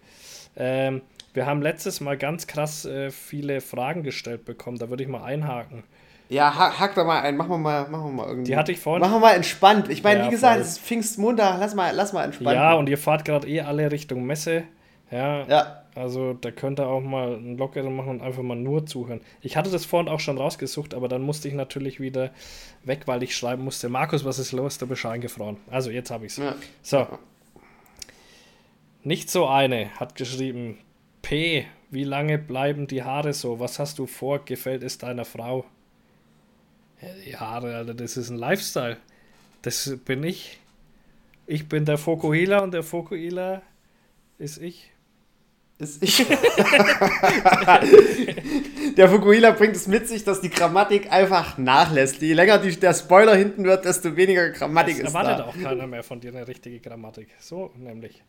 Ähm, wir haben letztes Mal ganz krass äh, viele Fragen gestellt bekommen. Da würde ich mal einhaken. Ja, hack, hack da mal ein. Machen wir mal, machen wir mal irgendwie. Die hatte ich vorhin. Machen wir mal entspannt. Ich meine, ja, wie gesagt, voll. es ist Pfingstmontag. Lass mal, lass mal entspannt. Ja, und ihr fahrt gerade eh alle Richtung Messe. Ja. ja. Also da könnt ihr auch mal einen Lockeren machen und einfach mal nur zuhören. Ich hatte das vorhin auch schon rausgesucht, aber dann musste ich natürlich wieder weg, weil ich schreiben musste, Markus, was ist los? Der Bescheid gefroren. Also jetzt habe ich es. Ja. So. Nicht so eine hat geschrieben, P. Wie lange bleiben die Haare so? Was hast du vor? Gefällt es deiner Frau? Ja, die Haare, Alter, das ist ein Lifestyle. Das bin ich. Ich bin der Fokuhila und der Fokuhila ist ich. Der Fukuhila bringt es mit sich, dass die Grammatik einfach nachlässt. Je länger die, der Spoiler hinten wird, desto weniger Grammatik das ist da. erwartet auch keiner mehr von dir eine richtige Grammatik. So nämlich.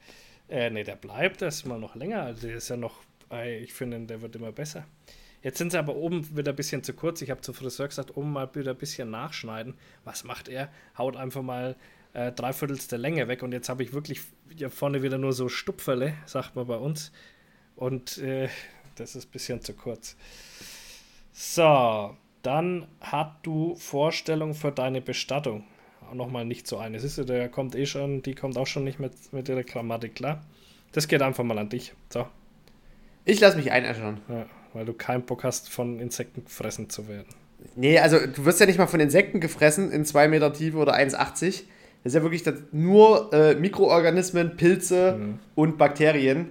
Äh, nee, der bleibt erstmal noch länger. Also der ist ja noch, ich finde, der wird immer besser. Jetzt sind sie aber oben wieder ein bisschen zu kurz. Ich habe zu Friseur gesagt, oben mal wieder ein bisschen nachschneiden. Was macht er? Haut einfach mal äh, dreiviertelste Länge weg. Und jetzt habe ich wirklich hier vorne wieder nur so Stupferle, sagt man bei uns. Und äh, das ist ein bisschen zu kurz. So, dann hast du Vorstellung für deine Bestattung nochmal nicht so eine. Siehst du, der kommt eh schon, die kommt auch schon nicht mit, mit ihrer Grammatik klar. Das geht einfach mal an dich. So. Ich lasse mich einäschern. Ja, weil du keinen Bock hast, von Insekten gefressen zu werden. Nee, also du wirst ja nicht mal von Insekten gefressen in 2 Meter Tiefe oder 1,80. Das ist ja wirklich nur äh, Mikroorganismen, Pilze mhm. und Bakterien.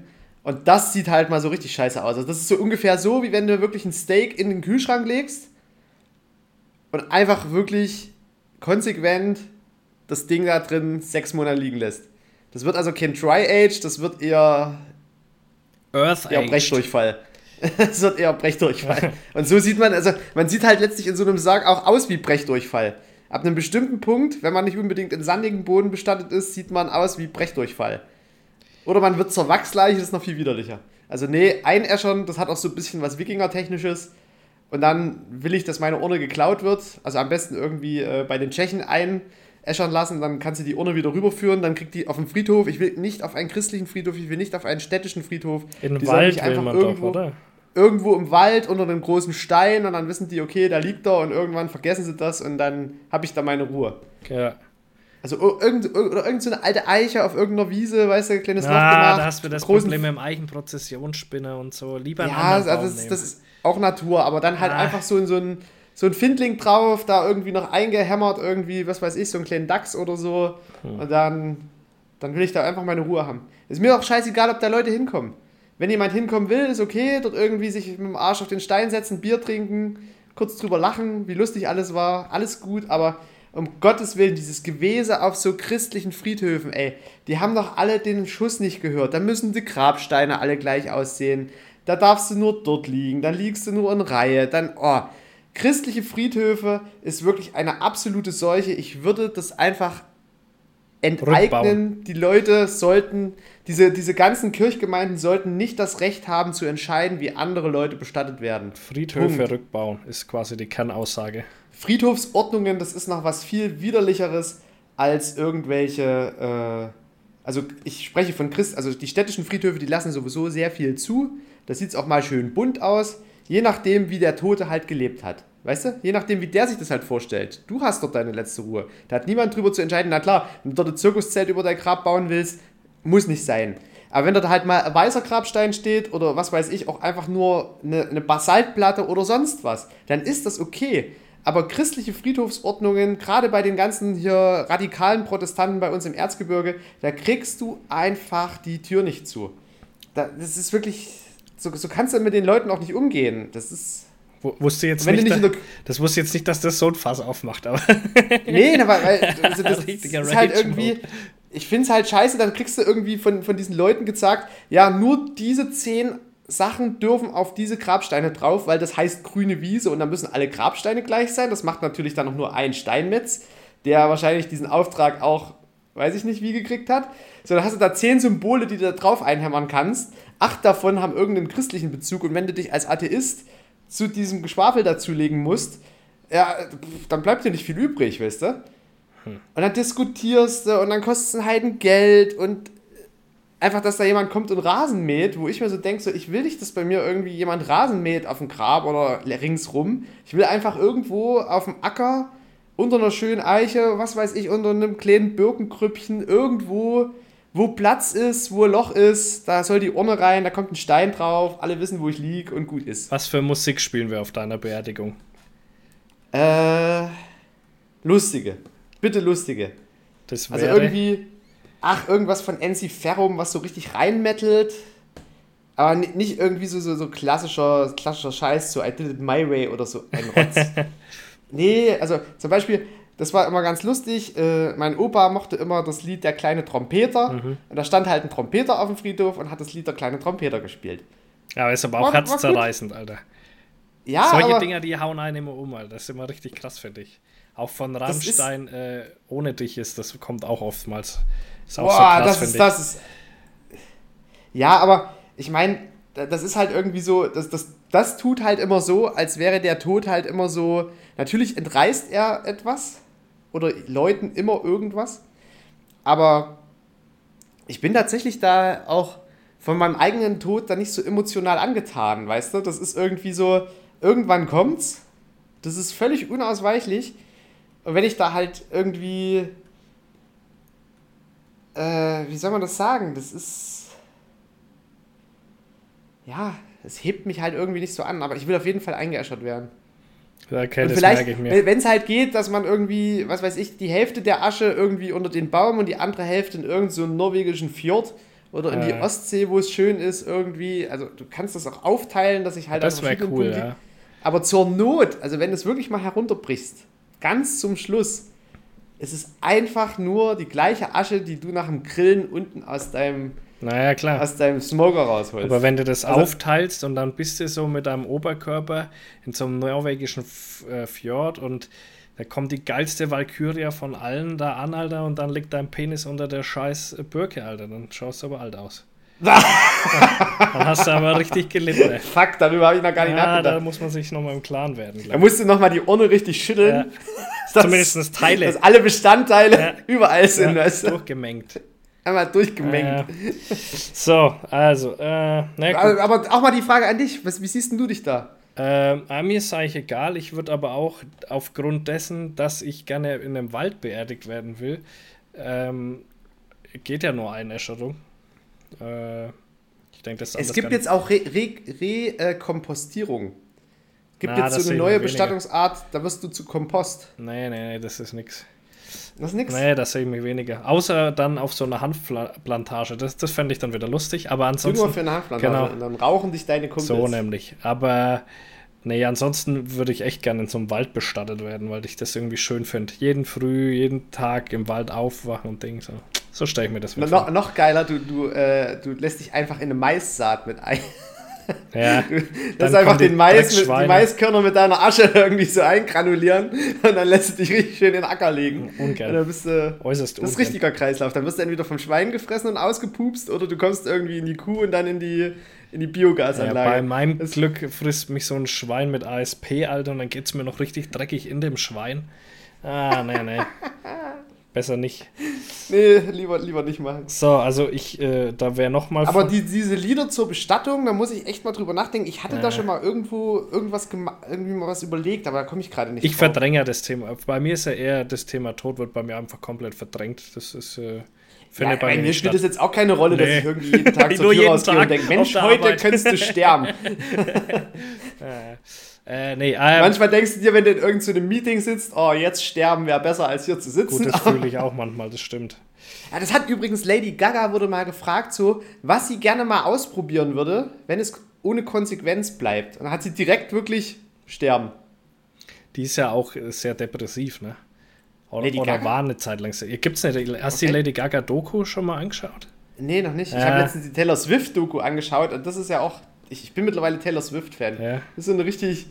Und das sieht halt mal so richtig scheiße aus. Also das ist so ungefähr so, wie wenn du wirklich ein Steak in den Kühlschrank legst und einfach wirklich konsequent das Ding da drin sechs Monate liegen lässt. Das wird also kein Dry Age, das wird eher Earth eher Brechdurchfall. es wird eher Brechdurchfall. Und so sieht man, also man sieht halt letztlich in so einem Sarg auch aus wie Brechdurchfall. Ab einem bestimmten Punkt, wenn man nicht unbedingt in sandigen Boden bestattet ist, sieht man aus wie Brechdurchfall. Oder man wird zur Wachsleiche, das ist noch viel widerlicher. Also nee, einäschern, das hat auch so ein bisschen was Wikinger-technisches. Und dann will ich, dass meine Urne geklaut wird. Also am besten irgendwie äh, bei den Tschechen einäschern lassen. Dann kannst du die Urne wieder rüberführen. Dann kriegt die auf dem Friedhof. Ich will nicht auf einen christlichen Friedhof, ich will nicht auf einen städtischen Friedhof. In den Wald will man irgendwo, doch, oder? Irgendwo im Wald unter einem großen Stein und dann wissen die, okay, da liegt er und irgendwann vergessen sie das und dann habe ich da meine Ruhe. Ja. Also irgend, oder irgend so eine alte Eiche auf irgendeiner Wiese, weißt du, ein kleines ja, Loch gemacht. da hast du das Problem mit dem Eichenprozessionsspinne und so. Lieber Ja, also das, ist, das ist auch Natur, aber dann halt ah. einfach so, so ein so ein Findling drauf, da irgendwie noch eingehämmert, irgendwie, was weiß ich, so einen kleinen Dachs oder so. Hm. Und dann, dann will ich da einfach meine Ruhe haben. Ist mir auch scheißegal, ob da Leute hinkommen. Wenn jemand hinkommen will, ist okay, dort irgendwie sich mit dem Arsch auf den Stein setzen, Bier trinken, kurz drüber lachen, wie lustig alles war, alles gut, aber um Gottes Willen, dieses Gewese auf so christlichen Friedhöfen, ey, die haben doch alle den Schuss nicht gehört. Da müssen die Grabsteine alle gleich aussehen. Da darfst du nur dort liegen, dann liegst du nur in Reihe, dann, oh. Christliche Friedhöfe ist wirklich eine absolute Seuche. Ich würde das einfach enteignen. Rückbauen. Die Leute sollten, diese, diese ganzen Kirchgemeinden sollten nicht das Recht haben zu entscheiden, wie andere Leute bestattet werden. Friedhöfe Punkt. rückbauen ist quasi die Kernaussage. Friedhofsordnungen, das ist noch was viel widerlicheres als irgendwelche. Äh, also ich spreche von Christ, also die städtischen Friedhöfe, die lassen sowieso sehr viel zu. Da sieht es auch mal schön bunt aus, je nachdem, wie der Tote halt gelebt hat. Weißt du? Je nachdem, wie der sich das halt vorstellt. Du hast dort deine letzte Ruhe. Da hat niemand drüber zu entscheiden. Na klar, wenn du dort ein Zirkuszelt über dein Grab bauen willst, muss nicht sein. Aber wenn da halt mal ein weißer Grabstein steht oder was weiß ich, auch einfach nur eine, eine Basaltplatte oder sonst was, dann ist das okay. Aber christliche Friedhofsordnungen, gerade bei den ganzen hier radikalen Protestanten bei uns im Erzgebirge, da kriegst du einfach die Tür nicht zu. das ist wirklich, so, so kannst du mit den Leuten auch nicht umgehen. Das ist. Wusste jetzt nicht, nicht da, das wusste jetzt nicht, dass das so ein Fass aufmacht, aber. nee, aber weil, also das, das ist halt irgendwie. Ich finde es halt scheiße, dann kriegst du irgendwie von, von diesen Leuten gesagt, ja, nur diese zehn Sachen dürfen auf diese Grabsteine drauf, weil das heißt grüne Wiese und dann müssen alle Grabsteine gleich sein. Das macht natürlich dann noch nur ein Steinmetz, der wahrscheinlich diesen Auftrag auch, weiß ich nicht, wie gekriegt hat. So, dann hast du da zehn Symbole, die du da drauf einhämmern kannst. Acht davon haben irgendeinen christlichen Bezug und wenn du dich als Atheist zu diesem Geschwafel dazulegen musst, ja, dann bleibt dir nicht viel übrig, weißt du? Hm. Und dann diskutierst du und dann kostet es ein Heiden Geld und einfach, dass da jemand kommt und Rasen mäht, wo ich mir so denke, so, ich will nicht, dass bei mir irgendwie jemand Rasen mäht auf dem Grab oder ringsrum. Ich will einfach irgendwo auf dem Acker, unter einer schönen Eiche, was weiß ich, unter einem kleinen Birkenkrüppchen, irgendwo, wo Platz ist, wo ein Loch ist, da soll die Urne rein, da kommt ein Stein drauf, alle wissen, wo ich liege und gut ist. Was für Musik spielen wir auf deiner Beerdigung? Äh, lustige. Bitte lustige. Das also irgendwie ach, irgendwas von NC Ferrum, was so richtig reinmettelt. Aber nicht irgendwie so, so, so klassischer, klassischer Scheiß, so I did it my way oder so ein Rotz. nee, also zum Beispiel, das war immer ganz lustig. Äh, mein Opa mochte immer das Lied Der kleine Trompeter. Mhm. Und da stand halt ein Trompeter auf dem Friedhof und hat das Lied Der kleine Trompeter gespielt. Ja, ist aber auch herzzerreißend, Alter. Ja, Solche aber, Dinger, die hauen einen immer um, Alter. Das ist immer richtig krass für dich. Auch von Rammstein, äh, ohne dich ist, das kommt auch oftmals. Ist auch Boah, so krass, das ist, das ist. Ja, aber ich meine, das ist halt irgendwie so, das, das, das tut halt immer so, als wäre der Tod halt immer so. Natürlich entreißt er etwas oder Leuten immer irgendwas, aber ich bin tatsächlich da auch von meinem eigenen Tod da nicht so emotional angetan, weißt du? Das ist irgendwie so, irgendwann kommt's, das ist völlig unausweichlich. Und wenn ich da halt irgendwie äh, wie soll man das sagen? Das ist. Ja, es hebt mich halt irgendwie nicht so an, aber ich will auf jeden Fall eingeäschert werden. Okay, und vielleicht, merke ich mir. Wenn es halt geht, dass man irgendwie, was weiß ich, die Hälfte der Asche irgendwie unter den Baum und die andere Hälfte in irgendeinen so norwegischen Fjord oder in äh. die Ostsee, wo es schön ist, irgendwie. Also du kannst das auch aufteilen, dass ich halt das wäre cool, Punkte, ja. Aber zur Not, also wenn du es wirklich mal herunterbrichst, ganz zum Schluss, es ist einfach nur die gleiche Asche, die du nach dem Grillen unten aus deinem Naja, klar. aus deinem Smoker rausholst. Aber wenn du das Also- aufteilst und dann bist du so mit deinem Oberkörper in so einem norwegischen äh, Fjord und da kommt die geilste Valkyria von allen da an, Alter, und dann liegt dein Penis unter der scheiß Birke, Alter. Dann schaust du aber alt aus. dann hast du aber richtig gelitten, ey. Fuck, darüber habe ich noch gar nicht Ja, da nachgedacht. muss man sich nochmal im Klaren werden, Da musst du nochmal die Urne richtig schütteln. Ja. Zumindest Teile. Dass alle Bestandteile Ja. überall sind. Ja, weißt du? durchgemengt. Einmal durchgemengt. Äh, so, also, äh, na aber, aber auch mal die Frage an dich. Was, wie siehst denn du dich da? Ähm, ah, mir ist eigentlich egal. Ich würde aber auch aufgrund dessen, dass ich gerne in einem Wald beerdigt werden will, ähm, geht ja nur Einäscherung. Äh, ich denke, das ist Es gibt jetzt auch Rekompostierung. Re, äh, Kompostierung. gibt Na, jetzt so eine neue. Bestattungsart, da wirst du zu Kompost. Nee, nee, nee, das ist nix. Das ist nix. Nee, das sehe ich mir weniger. Außer dann auf so einer Hanfplantage. Das, das fände ich dann wieder lustig. Aber Nur ansonsten. für eine Handplantage. Genau. Und dann rauchen dich deine Kumpels. So nämlich. Aber nee, ansonsten würde ich echt gerne in so einem Wald bestattet werden, weil ich das irgendwie schön finde. Jeden Früh, jeden Tag im Wald aufwachen und Ding. So, so stelle ich mir das No, vor. noch, noch geiler, du, du, äh, du lässt dich einfach in eine Maissaat mit ein. Ja, Du lässt einfach den Mais mit, die. Maiskörner mit deiner Asche irgendwie so eingranulieren und dann lässt du dich richtig schön in den Acker legen. Ungern. Und dann bist du. äußerst Das ist richtiger Kreislauf. Dann wirst du entweder vom Schwein gefressen und ausgepupst oder du kommst irgendwie in die Kuh und dann in die, in die Ja, Biogasanlage. bei meinem Das- Glück frisst mich so ein Schwein mit ASP, Alter, und dann geht es mir noch richtig dreckig in dem Schwein. Ah, nee, nee. Besser nicht. nee, lieber, lieber nicht machen. So, also ich, äh, da wäre nochmal. Aber die, diese Lieder zur Bestattung, da muss ich echt mal drüber nachdenken. Ich hatte da Äh. schon mal irgendwo irgendwas irgendwie mal was überlegt, aber da komme ich gerade nicht Ich drauf. verdränge ja das Thema. Bei mir ist ja eher das Thema Tod wird bei mir einfach komplett verdrängt. Das ist, äh, Ja, bei mir spielt das jetzt auch keine Rolle, dass Nee. ich irgendwie jeden Tag zur Tür rausgehe und denke, Mensch, heute Arbeit. könntest du sterben. Äh, nee, äh, Manchmal denkst du dir, wenn du in irgendeinem so einem Meeting sitzt, oh, jetzt sterben wäre besser, als hier zu gut, sitzen. das fühle ich auch manchmal, das stimmt. Ja, das hat übrigens Lady Gaga wurde mal gefragt, so, was sie gerne mal ausprobieren würde, wenn es ohne Konsequenz bleibt. Und dann hat sie direkt wirklich sterben. Die ist ja auch äh, sehr depressiv, ne? Oder, Lady oder Gaga? war eine Zeit lang. sehr- Gibt's nicht, hast du Okay. die Lady Gaga Doku schon mal angeschaut? Nee, noch nicht. Ich Ja. habe letztens die Taylor Swift-Doku angeschaut und das ist ja auch. Ich, ich bin mittlerweile Taylor Swift-Fan. Ja. Das ist so eine richtig.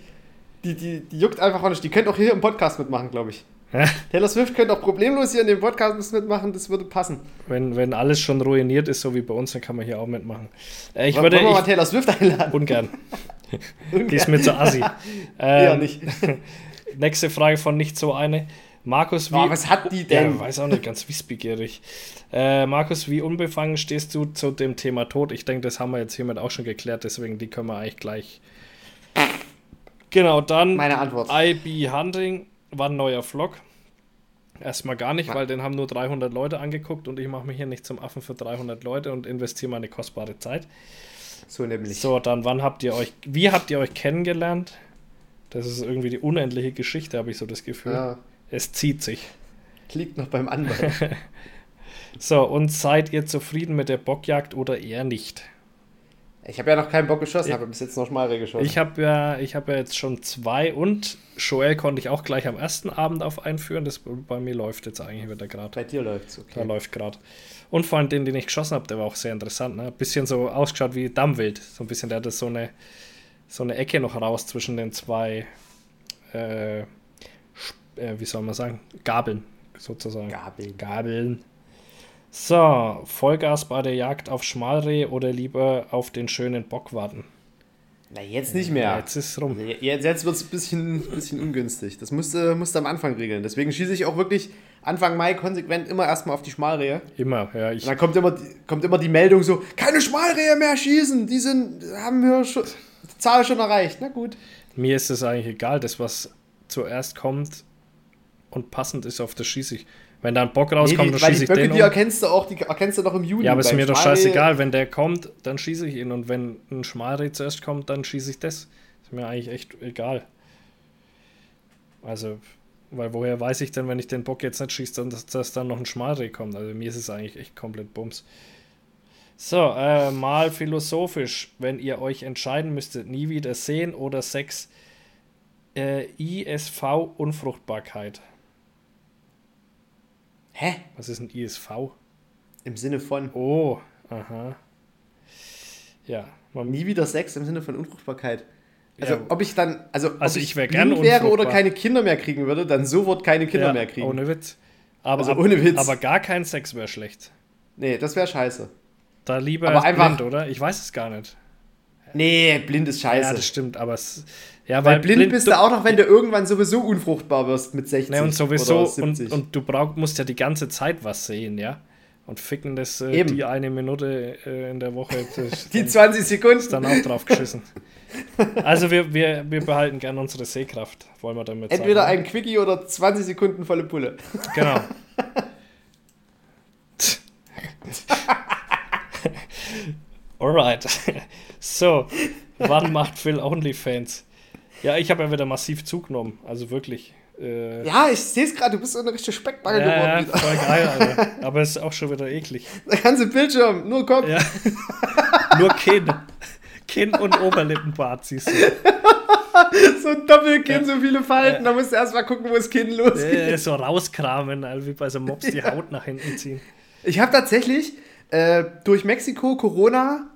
Die, die, die juckt einfach auch nicht. Die könnte auch hier im Podcast mitmachen, glaube ich. Ja. Taylor Swift könnte auch problemlos hier in dem Podcast mitmachen, das würde passen. Wenn, wenn alles schon ruiniert ist, so wie bei uns, dann kann man hier auch mitmachen. Äh, ich Wollen würde wir mal ich, Taylor Swift einladen? ungern. Die ist mir zu assi. Ähm, nicht. Nächste Frage von nicht so eine. Markus, wie. Oh, was hat die Ja, denn? weiß auch nicht, ganz wissbegierig. Äh, Markus, wie unbefangen stehst du zu dem Thema Tod? Ich denke, das haben wir jetzt hiermit auch schon geklärt, deswegen die können wir eigentlich gleich. Genau, dann Meine Antwort. IB Hunting war ein neuer Vlog. Erstmal gar nicht, weil den haben nur 300 Leute angeguckt und ich mache mich hier nicht zum Affen für 300 Leute und investiere meine kostbare Zeit. So nämlich. So, dann wann habt ihr euch, wie habt ihr euch kennengelernt? Das ist irgendwie die unendliche Geschichte, habe ich so das Gefühl. Ja, Es zieht sich. liegt noch beim Anwalt. So, und seid ihr zufrieden mit der Bockjagd oder eher nicht? Ich habe ja noch keinen Bock geschossen, habe bis jetzt noch Schmalre geschossen. Ich habe ja, ich habe ja jetzt schon zwei und Joel konnte ich auch gleich am ersten Abend auf einführen. Das bei mir läuft jetzt eigentlich wieder gerade. Bei dir läuft's, Da okay. läuft gerade. Und vor allem den, den ich geschossen habe, der war auch sehr interessant. Ne? Bisschen so ausgeschaut wie Dammwild. So ein bisschen, der hatte so eine, so eine Ecke noch raus zwischen den zwei, äh, äh, wie soll man sagen, Gabeln sozusagen. Gabeln. Gabeln. So, Vollgas bei der Jagd auf Schmalreh oder lieber auf den schönen Bock warten? Na, jetzt nicht mehr. Jetzt ist es rum. Jetzt, jetzt wird es ein bisschen, bisschen ungünstig. Das musste, musste am Anfang regeln. Deswegen schieße ich auch wirklich Anfang Mai konsequent immer erstmal auf die Schmalrehe. Immer, ja. Ich, Und dann kommt immer, die- kommt immer die Meldung so, keine Schmalrehe mehr schießen, die sind, haben wir schon, die Zahl schon erreicht. Na gut. mir ist es eigentlich egal, das, was zuerst kommt und passend ist, auf das schieße ich. Wenn da ein Bock Nee, rauskommt, die, dann schieße ich Böcke, den die um. erkennst du auch, die erkennst du noch im Juni. Ja, aber ist mir doch Schmalreh- scheißegal. Wenn der kommt, dann schieße ich ihn. Und wenn ein Schmalreh zuerst kommt, dann schieße ich das. Ist mir eigentlich echt egal. Also, weil woher weiß ich denn, wenn ich den Bock jetzt nicht schieße, dann, dass, dass dann noch ein Schmalreh kommt? Also mir ist es eigentlich echt komplett Bums. So, äh, mal philosophisch, wenn ihr euch entscheiden müsstet, nie wieder sehen oder Sex, äh, ISV Unfruchtbarkeit. Hä? Was ist ein ISV? Im Sinne von, Oh, Aha. Ja. Man, Nie wieder Sex im Sinne von Unfruchtbarkeit. Also Ja. ob ich dann, also, Also ob ich wär gern blind wäre oder keine Kinder mehr kriegen würde, dann sofort keine Kinder ja, mehr kriegen. Ohne Witz. Aber, Also ab- ohne Witz. aber gar kein Sex wäre schlecht. Nee, das wäre scheiße. Da lieber Aber einfach- blind, oder? Ich weiß es gar nicht. Nee, blind ist scheiße. Ja, das stimmt, aber es. Ja, Weil blind, bist du auch noch, wenn du irgendwann sowieso unfruchtbar wirst mit 60 Ne, und sowieso, oder und, 70. und du brauch, musst ja die ganze Zeit was sehen, ja? Und ficken das äh, die eine Minute äh, in der Woche, die dann, 20 Sekunden. ist dann auch drauf geschissen. Also wir, wir, wir behalten gern unsere Sehkraft, wollen wir damit Entweder sagen. ein Quickie oder 20 Sekunden volle Pulle. Genau. Alright. So, wann macht Phil OnlyFans? Ja, ich habe ja wieder massiv zugenommen, also wirklich. Äh, Ja, ich sehe es gerade, du bist so eine richtige Speckbacke ja, ja, geworden. voll geil, Alter. Aber es ist auch schon wieder eklig. Der ganze Bildschirm, nur Kopf. Ja. Nur Kinn. Kinn und Oberlippenbart siehst du. So ein Doppelkinn, so viele Falten. Da musst du erst mal gucken, wo das Kinn losgeht. Äh, so rauskramen, also wie bei so Mops die Haut nach hinten ziehen. Ich habe tatsächlich äh, durch Mexiko, Corona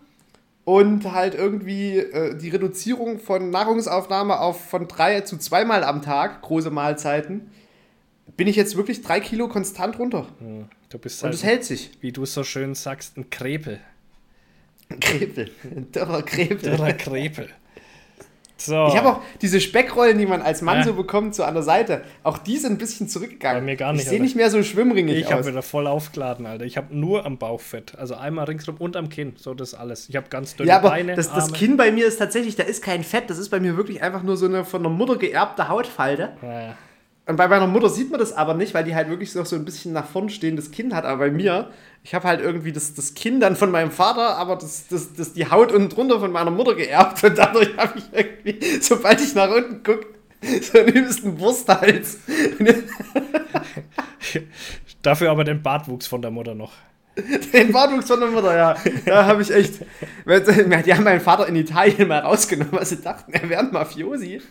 und halt irgendwie äh, die Reduzierung von Nahrungsaufnahme auf von drei zu zweimal am Tag, große Mahlzeiten, bin ich jetzt wirklich drei Kilo konstant runter. Du bist Und halt, es hält sich. wie du so schön sagst, ein Krepel. Ein Krepel. Ein dürrer Krepel. Dürrer Krepel. So. Ich habe auch diese Speckrollen, die man als Mann Ja. so bekommt, so an der Seite, auch die sind ein bisschen zurückgegangen. Bei mir gar nicht, Ich sehe nicht mehr so schwimmringig ich habe aus. wieder voll aufgeladen, Alter. Ich habe nur am Bauchfett. Also einmal ringsrum und am Kinn. So das alles. Ich habe ganz dünne Ja, aber Beine, das, das. Kinn bei mir ist tatsächlich, da ist kein Fett, das ist bei mir wirklich einfach nur so eine von der Mutter geerbte Hautfalte. Ja. Und bei meiner Mutter sieht man das aber nicht, weil die halt wirklich noch so ein bisschen nach vorn stehendes Kinn hat. Aber bei mir, ich habe halt irgendwie das, das Kinn dann von meinem Vater, aber das, das, das die Haut unten drunter von meiner Mutter geerbt. Und dadurch habe ich irgendwie, sobald ich nach unten gucke, so einen übelsten Wursthals. Dafür aber den Bartwuchs von der Mutter noch. Den Bartwuchs von der Mutter, ja. Da habe ich echt. Die haben meinen Vater in Italien mal rausgenommen, weil sie dachten, er wäre ein Mafiosi.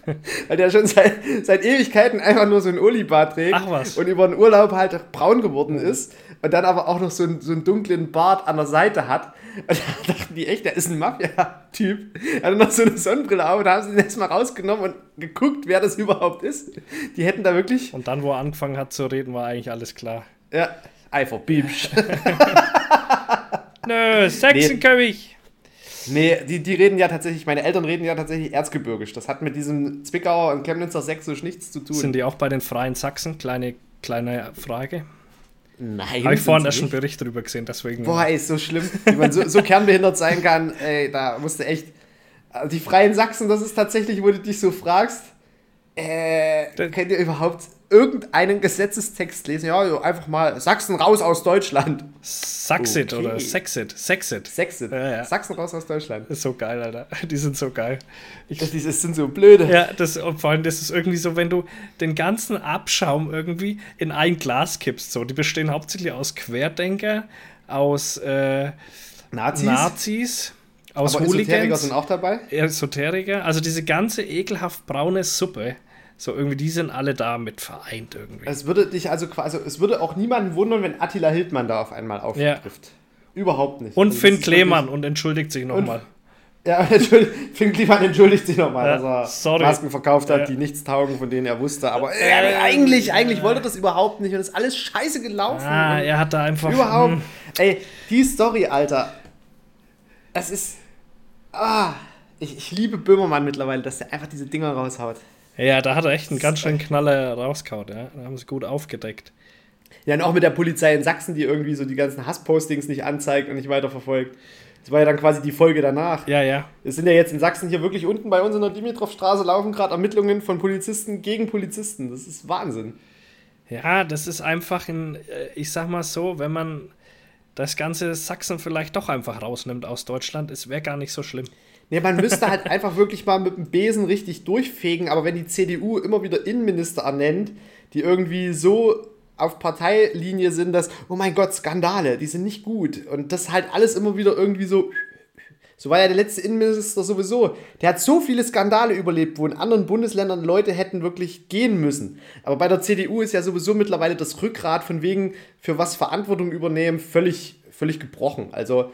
Weil der schon seit, seit Ewigkeiten einfach nur so ein Olibart trägt. Ach was. Und über den Urlaub halt braun geworden ist. Und dann aber auch noch so, einen- so einen dunklen Bart an der Seite hat. Und da dachten die echt, der ist ein Mafia-Typ. Er hatte noch so eine Sonnenbrille auf und da haben sie ihn erstmal rausgenommen und geguckt, wer das überhaupt ist. Die hätten da wirklich. Und dann, wo er angefangen hat zu reden, war eigentlich alles klar. Ja, einfach Biebsch. Nö, Sachsenkönig. Nee, die, die reden ja tatsächlich, meine Eltern reden ja tatsächlich erzgebirgisch. Das hat mit diesem Zwickauer und Chemnitzer Sächsisch nichts zu tun. Sind die auch bei den Freien Sachsen? Kleine, kleine Frage. Nein. Habe ich vorhin erst einen. Bericht darüber gesehen, deswegen. Boah, ey, ist so schlimm, wie man so, so kernbehindert sein kann. Ey, da musst du echt. Also die Freien Sachsen, das ist tatsächlich, wo du dich so fragst, äh, könnt ihr überhaupt irgendeinen Gesetzestext lesen? Ja, einfach mal Sachsen raus aus Deutschland. Saxit Okay. oder Sexit. Sexit. Sexit. Ja, ja. Sachsen raus aus Deutschland. Ist so geil, Alter. Die sind so geil. Ich, Das, die sind so blöde. ja, das, und vor allem, das ist irgendwie so, wenn du den ganzen Abschaum irgendwie in ein Glas kippst. So, die bestehen hauptsächlich aus Querdenker, aus äh, Nazis. Nazis, aus aber Esoteriker Hooligans, sind auch dabei. Esoteriker. Also diese ganze ekelhaft braune Suppe. So irgendwie, die sind alle da mit vereint irgendwie. Es würde dich also quasi, es würde auch niemanden wundern, wenn Attila Hildmann da auf einmal auftrifft. Überhaupt nicht. Und Also Finn Klemann und entschuldigt sich nochmal. Ja, Finn Kliman entschuldigt sich nochmal, Ja, dass er sorry. Masken verkauft hat, Ja. die nichts taugen, von denen er wusste. Aber äh, eigentlich, eigentlich wollte er das überhaupt nicht und ist alles scheiße gelaufen. Ah, er hat da einfach. überhaupt. hm, Ey, die Story, Alter. Das ist. Ah, ich, ich liebe Böhmermann mittlerweile, dass der einfach diese Dinger raushaut. Ja, da hat er echt einen ganz schönen Knaller rausgehauen, ja. Da haben sie gut aufgedeckt. Ja, und auch mit der Polizei in Sachsen, die irgendwie so die ganzen Hasspostings nicht anzeigt und nicht weiterverfolgt. Das war ja dann quasi die Folge danach. Ja, ja. Wir sind ja jetzt in Sachsen hier wirklich unten bei uns in der Dimitrovstraße laufen gerade Ermittlungen von Polizisten gegen Polizisten. Das ist Wahnsinn. Ja, das ist einfach ein, äh, ich sag mal so, wenn man das ganze Sachsen vielleicht doch einfach rausnimmt aus Deutschland, es wäre gar nicht so schlimm. Nee, man müsste halt einfach wirklich mal mit dem Besen richtig durchfegen, aber wenn die CDU immer wieder Innenminister ernennt, die irgendwie so auf Parteilinie sind, dass, oh mein Gott, Skandale, die sind nicht gut. Und das halt alles immer wieder irgendwie so. So war ja der letzte Innenminister sowieso. Der hat so viele Skandale überlebt, wo in anderen Bundesländern Leute hätten wirklich gehen müssen. Aber bei der CDU ist ja sowieso mittlerweile das Rückgrat von wegen, für was Verantwortung übernehmen, völlig, völlig gebrochen. Also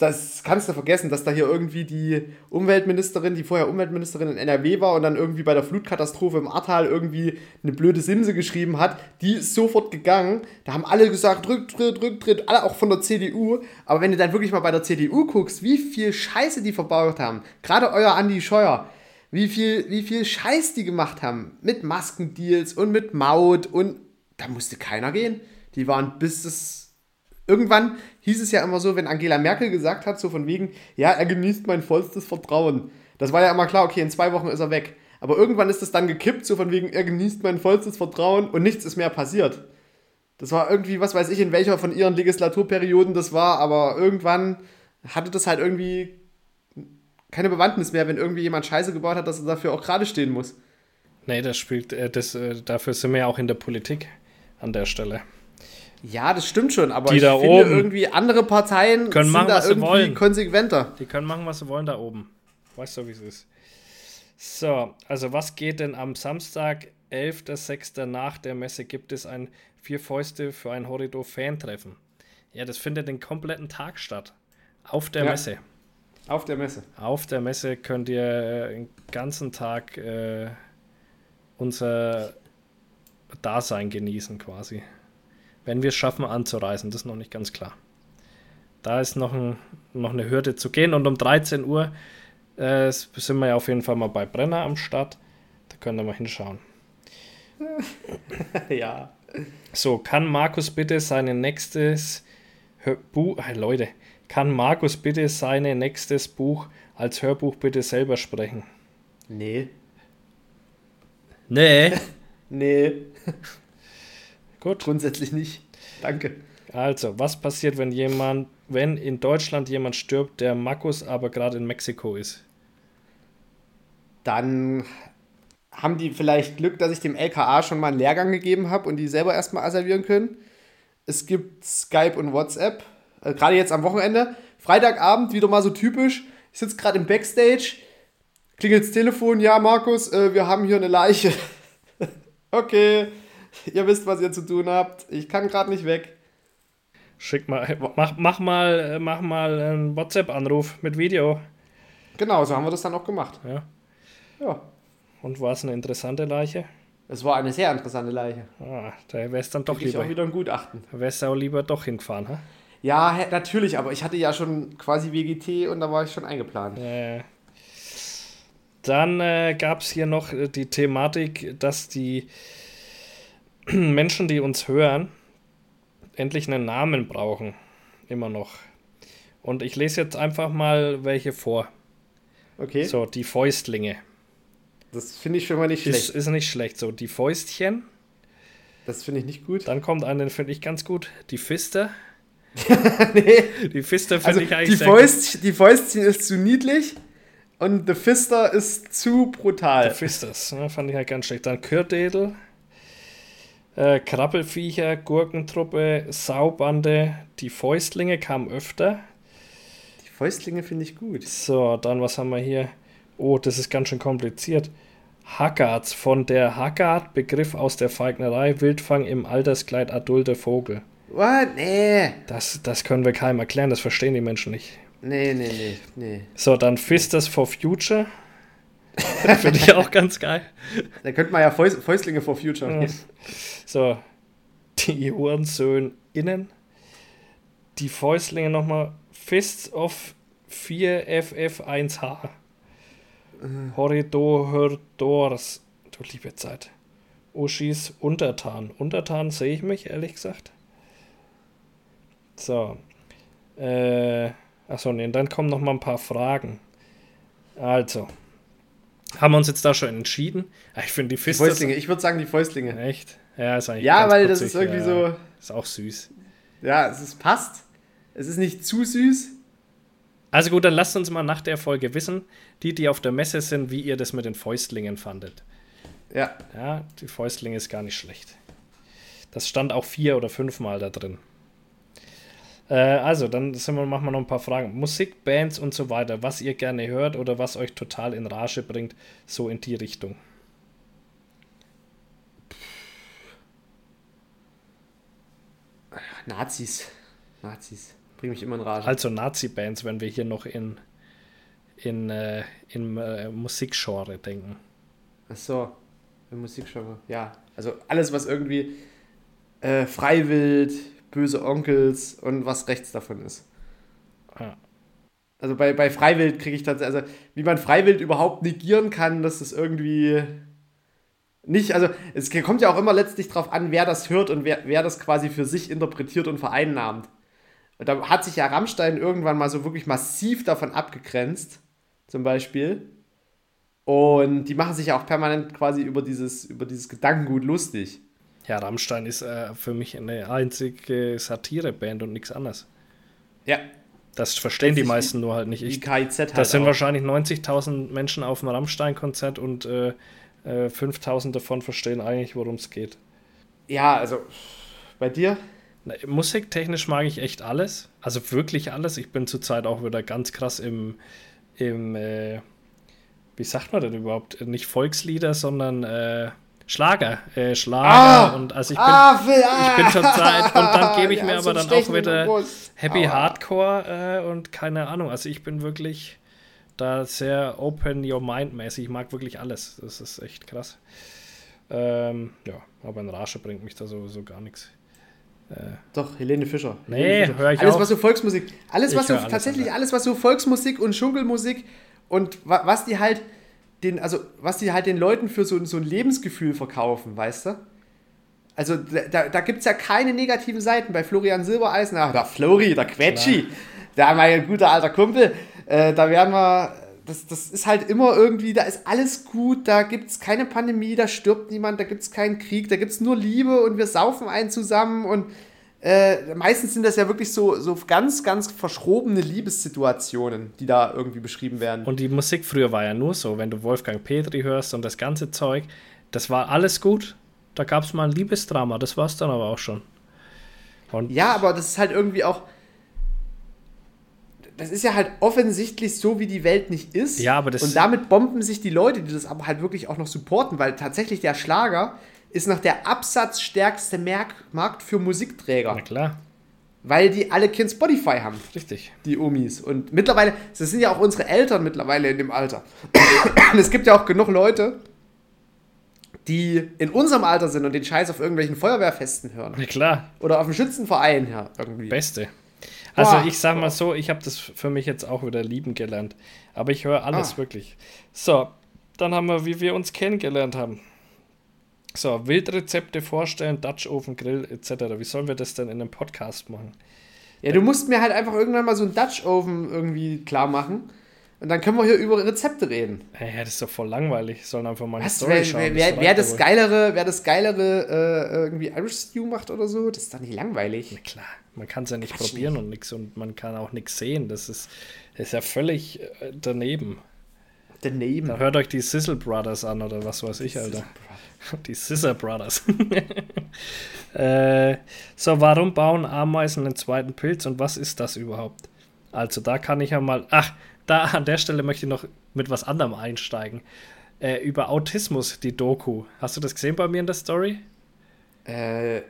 das kannst du vergessen, dass da hier irgendwie die Umweltministerin, die vorher Umweltministerin in NRW war und dann irgendwie bei der Flutkatastrophe im Ahrtal irgendwie eine blöde Simse geschrieben hat, die ist sofort gegangen. Da haben alle gesagt, Rücktritt, Rücktritt, alle auch von der CDU. Aber wenn du dann wirklich mal bei der CDU guckst, wie viel Scheiße die verbaut haben, gerade euer Andi Scheuer, wie viel, wie viel Scheiß die gemacht haben mit Maskendeals und mit Maut und da musste keiner gehen. Die waren bis es irgendwann hieß es ja immer so, wenn Angela Merkel gesagt hat, so von wegen, ja, er genießt mein vollstes Vertrauen. Das war ja immer klar, okay, in zwei Wochen ist er weg. Aber irgendwann ist es dann gekippt, so von wegen, er genießt mein vollstes Vertrauen und nichts ist mehr passiert. Das war irgendwie, was weiß ich, in welcher von ihren Legislaturperioden das war, aber irgendwann hatte das halt irgendwie keine Bewandtnis mehr, wenn irgendwie jemand Scheiße gebaut hat, dass er dafür auch gerade stehen muss. Nee, das spielt, äh, das, äh, dafür sind wir ja auch in der Politik an der Stelle. Ja, das stimmt schon, aber Die ich da finde oben irgendwie andere Parteien können sind machen, da was sie irgendwie wollen. konsequenter. Die können machen, was sie wollen da oben. Weißt du, wie es ist. So, also was geht denn am Samstag, 11.06. nach der Messe, gibt es ein Vier Fäuste für ein Horridor-Fan-Treffen. Ja, das findet den kompletten Tag statt. Auf der Ja. Messe. Auf der Messe. Auf der Messe könnt ihr äh, den ganzen Tag äh, unser Dasein genießen quasi. Wenn wir es schaffen anzureisen, das ist noch nicht ganz klar. Da ist noch, ein, noch eine Hürde zu gehen und um 13 Uhr äh, sind wir ja auf jeden Fall mal bei Brenner am Start. Da könnt ihr mal hinschauen. ja. So, kann Markus bitte sein nächstes Buch, äh, Leute, kann Markus bitte sein nächstes Buch als Hörbuch bitte selber sprechen? Nee. Nee. Nee. Gut. Grundsätzlich nicht. Danke. Also, was passiert, wenn jemand, wenn in Deutschland jemand stirbt, der Markus aber gerade in Mexiko ist? Dann haben die vielleicht Glück, dass ich dem LKA schon mal einen Lehrgang gegeben habe und die selber erstmal asservieren können. Es gibt Skype und WhatsApp. Äh, gerade jetzt am Wochenende. Freitagabend wieder mal so typisch. Ich sitze gerade im Backstage. Klingelt das Telefon. Ja, Markus, äh, wir haben hier eine Leiche. okay. Ihr wisst, was ihr zu tun habt. Ich kann gerade nicht weg. Schick mal, mach, mach mal, äh, mach mal einen WhatsApp-Anruf mit Video. Genau, so haben wir das dann auch gemacht. Ja. Ja. Und war es eine interessante Leiche? Es war eine sehr interessante Leiche. Ah, da wär's dann doch Ich lieber. auch wieder ein Gutachten. Da wärst du auch lieber doch hingefahren, ha? Ja, natürlich, aber ich hatte ja schon quasi WGT und da war ich schon eingeplant. Äh, dann äh, gab es hier noch äh, die Thematik, dass die Menschen, die uns hören, endlich einen Namen brauchen. Immer noch. Und ich lese jetzt einfach mal welche vor. Okay. So, die Fäustlinge. Das finde ich schon mal nicht schlecht. ist nicht schlecht. So, die Fäustchen. Das finde ich nicht gut. Dann kommt eine, finde ich ganz gut. Die Fister. nee. Die Fister finde Also ich eigentlich die, sehr gut. Fäust, die Fäustchen ist zu niedlich und The Fister ist zu brutal. Der Fisters, ne, fand ich halt ganz schlecht. Dann Kürdedel, äh, Krabbelfiecher, Gurkentruppe, Saubande, die Fäustlinge kamen öfter. Die Fäustlinge finde ich gut. So, dann was haben wir hier? Oh, das ist ganz schön kompliziert. Haggards, von der Haggard, Begriff aus der Falknerei, Wildfang im Alterskleid adulter Vogel. What? Nee. Das, das können wir keinem erklären, das verstehen die Menschen nicht. Nee, nee, nee, nee. So, dann Fisters for Future. Finde ich auch ganz geil. Da könnte man ja Fäust, Fäustlinge for Future. Nehmen. So, die Hurensöhn innen. Die Fäustlinge nochmal. Fists of 4FF1H. Horridors. Du liebe Zeit. Uschis Untertan. Untertan sehe ich mich, ehrlich gesagt. So. Äh, achso, nee, dann kommen noch mal ein paar Fragen. Also. Haben wir uns jetzt da schon entschieden? Ah, Ich finde die. Fäustlinge, ich würde sagen die Fäustlinge. Echt? Ja, ist eigentlich Ja, weil das putzig, ist irgendwie ja. so, Ist auch süß. ja, es ist, passt. Es ist nicht zu süß. Also gut, dann lasst uns mal nach der Folge wissen, die, die auf der Messe sind, wie ihr das mit den Fäustlingen fandet. Ja, Ja, die Fäustlinge ist gar nicht schlecht. Das stand auch vier oder fünfmal da drin. Äh, also, dann sind wir, machen wir noch ein paar Fragen. Musik, Bands und so weiter. Was ihr gerne hört oder was euch total in Rage bringt, so in die Richtung. Nazis. Nazis. Bringt mich immer in Rage. Also Nazi-Bands, wenn wir hier noch in, in, äh, in äh, Musikgenre denken. Ach so, im Musikgenre, ja. Also alles, was irgendwie äh, Freiwild, böse Onkels und was rechts davon ist. Ja. Also bei, bei Freiwild kriege ich tatsächlich, also wie man Freiwild überhaupt negieren kann, dass es irgendwie nicht, also es kommt ja auch immer letztlich darauf an, wer das hört und wer, wer das quasi für sich interpretiert und vereinnahmt. Und da hat sich ja Rammstein irgendwann mal so wirklich massiv davon abgegrenzt, zum Beispiel. Und die machen sich ja auch permanent quasi über dieses, über dieses Gedankengut lustig. Ja, Rammstein ist äh, für mich eine einzige Satireband und nichts anderes. Ja. Das verstehen die meisten nur halt nicht. Die Ich, KIZ halt das sind auch. wahrscheinlich 90.000 Menschen auf dem Rammstein-Konzert und äh, äh, 5.000 davon verstehen eigentlich, worum es geht. Ja, also bei dir? Na, Musiktechnisch mag ich echt alles. Also wirklich alles. Ich bin zurzeit auch wieder ganz krass im, im äh, wie sagt man denn überhaupt? Nicht Volkslieder, sondern äh, Schlager. Äh, Schlager. und also ich bin, Phil, ich bin zurzeit und dann gebe ich mir aber dann auch wieder. Happy Aua. Hardcore äh, und keine Ahnung. Also ich bin wirklich da sehr open your mind mäßig. Ich mag wirklich alles. Das ist echt krass. Ähm, ja, aber ein Rage bringt mich da sowieso gar nichts. Doch, Helene Fischer. Nee, Helene Fischer. hör ich alles, auf. was so Volksmusik, alles, was so, alles, tatsächlich alles, was so Volksmusik und Dschungelmusik und wa was die halt den, also was die halt den Leuten für so, so ein Lebensgefühl verkaufen, weißt du? Also da, da gibt es ja keine negativen Seiten. Bei Florian Silbereisen, ach, der Flori, der Quetschi, der mein guter alter Kumpel, äh, da werden wir, das, das ist halt immer irgendwie, da ist alles gut, da gibt es keine Pandemie, da stirbt niemand, da gibt es keinen Krieg, da gibt es nur Liebe und wir saufen einen zusammen und äh, meistens sind das ja wirklich so, so ganz, ganz verschrobene Liebessituationen, die da irgendwie beschrieben werden. Und die Musik früher war ja nur so, wenn du Wolfgang Petri hörst und das ganze Zeug, das war alles gut. Da gab es mal ein Liebesdrama, das war es dann aber auch schon. Und Ja, aber das ist halt irgendwie auch. Das ist ja halt offensichtlich so, wie die Welt nicht ist. Ja, aber das- Und damit bomben sich die Leute, die das aber halt wirklich auch noch supporten, weil tatsächlich der Schlager ist noch der absatzstärkste Markt für Musikträger. na klar, Weil die alle kein Spotify haben, richtig. die Omis. Und mittlerweile, das sind ja auch unsere Eltern mittlerweile in dem Alter. Und es gibt ja auch genug Leute, die in unserem Alter sind und den Scheiß auf irgendwelchen Feuerwehrfesten hören. Na klar, Oder auf dem Schützenverein, ja, irgendwie. Beste. Also Boah. ich sag mal so, ich habe das für mich jetzt auch wieder lieben gelernt. Aber ich höre alles Ah. wirklich. So, dann haben wir, wie wir uns kennengelernt haben. So, Wildrezepte vorstellen, Dutch Oven, Grill etc. Wie sollen wir das denn in einem Podcast machen? Ja, du musst mir halt einfach irgendwann mal so einen Dutch Oven irgendwie klar machen. Und dann können wir hier über Rezepte reden. Hey, das ist doch voll langweilig. Sollen einfach mal eine Was? Story Wer, schauen. wer, wer, wer das geilere, wer das geilere äh, irgendwie Irish Stew macht oder so, das ist doch nicht langweilig. Klar, man kann es ja nicht Quatsch probieren und nichts und man kann auch nichts sehen. Das ist, das ist ja völlig äh, daneben. Daneben. Dann hört euch die Sizzle Brothers an oder was weiß ich, Alter. Die Scissor Brothers. äh, so, warum bauen Ameisen einen zweiten Pilz und was ist das überhaupt? Also, da kann ich ja mal. Ach, da an der Stelle möchte ich noch mit was anderem einsteigen. Äh, über Autismus, die Doku. Hast du das gesehen bei mir in der Story? Äh,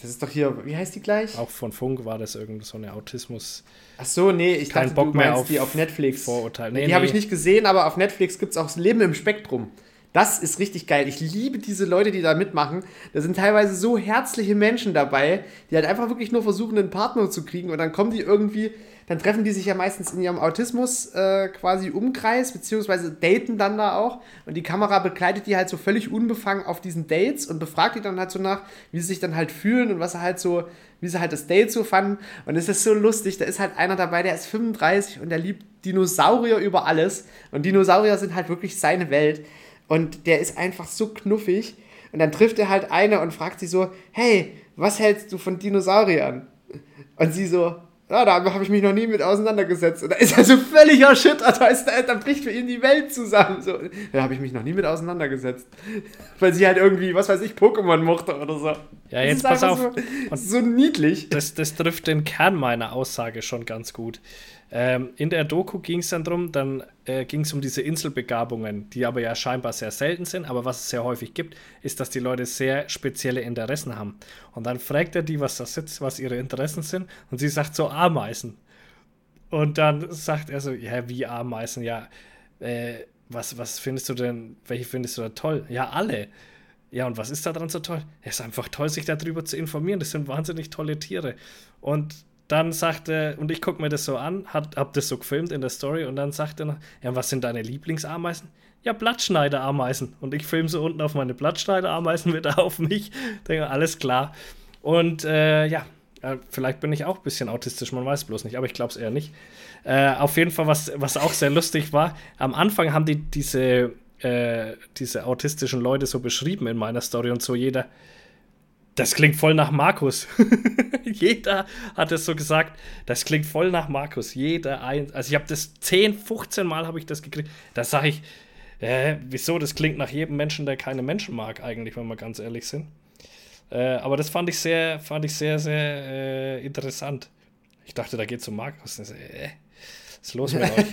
das ist doch hier, wie heißt die gleich? Auch von Funk war das irgend so eine Autismus. Ach so, nee, ich Kein dachte, Bock du mehr meinst auf die auf Netflix. Vorurteil. Nee, Nee, die habe nee. ich nicht gesehen, aber auf Netflix gibt es auch das Leben im Spektrum. Das ist richtig geil. Ich liebe diese Leute, die da mitmachen. Da sind teilweise so herzliche Menschen dabei, die halt einfach wirklich nur versuchen, einen Partner zu kriegen. Und dann kommen die irgendwie, dann treffen die sich ja meistens in ihrem Autismus äh, quasi Umkreis, beziehungsweise daten dann da auch. Und die Kamera begleitet die halt so völlig unbefangen auf diesen Dates und befragt die dann halt so nach, wie sie sich dann halt fühlen und was sie halt so, wie sie halt das Date so fanden. Und es ist so lustig, da ist halt einer dabei, der ist 35 und der liebt Dinosaurier über alles. Und Dinosaurier sind halt wirklich seine Welt und der ist einfach so knuffig. Und dann trifft er halt eine und fragt sie so: Hey, was hältst du von Dinosauriern? Und sie so: Ja, da habe ich mich noch nie mit auseinandergesetzt. Und da ist er so völlig erschüttert. Da, ist, da, da bricht für ihn die Welt zusammen. So, da habe ich mich noch nie mit auseinandergesetzt. Weil sie halt irgendwie, was weiß ich, Pokémon mochte oder so. Ja, jetzt pass auf. So, so niedlich. Das, das trifft den Kern meiner Aussage schon ganz gut. Ähm, in der Doku ging es dann darum, dann äh, ging es um diese Inselbegabungen, die aber ja scheinbar sehr selten sind, aber was es sehr häufig gibt, ist, dass die Leute sehr spezielle Interessen haben. Und dann fragt er die, was das sitzt, was ihre Interessen sind, und sie sagt so Ameisen. Und dann sagt er so, ja, wie Ameisen, ja, äh, was, was findest du denn, welche findest du da toll? Ja, alle. Ja, und was ist da dran so toll? Es ist einfach toll, sich darüber zu informieren. Das sind wahnsinnig tolle Tiere. Und dann sagte, und ich gucke mir das so an, hat, hab das so gefilmt in der Story und dann sagte er noch, ja, was sind deine Lieblingsameisen? Ja, Blattschneiderameisen. Und ich filme so unten auf meine Blattschneiderameisen wieder auf mich. Denke, alles klar. Und äh, ja, äh, vielleicht bin ich auch ein bisschen autistisch, man weiß bloß nicht, aber ich glaube es eher nicht. Äh, auf jeden Fall, was, was auch sehr lustig war, am Anfang haben die diese, äh, diese autistischen Leute so beschrieben in meiner Story und so jeder, das klingt voll nach Markus. Jeder hat es so gesagt, das klingt voll nach Markus. Jeder ein, also ich habe das 10, 15 Mal habe ich das gekriegt. Da sage ich, äh, wieso? Das klingt nach jedem Menschen, der keine Menschen mag, eigentlich, wenn wir ganz ehrlich sind. Äh, aber das fand ich sehr, fand ich sehr, sehr äh, interessant. Ich dachte, da geht es um Markus. Äh, was ist los mit euch?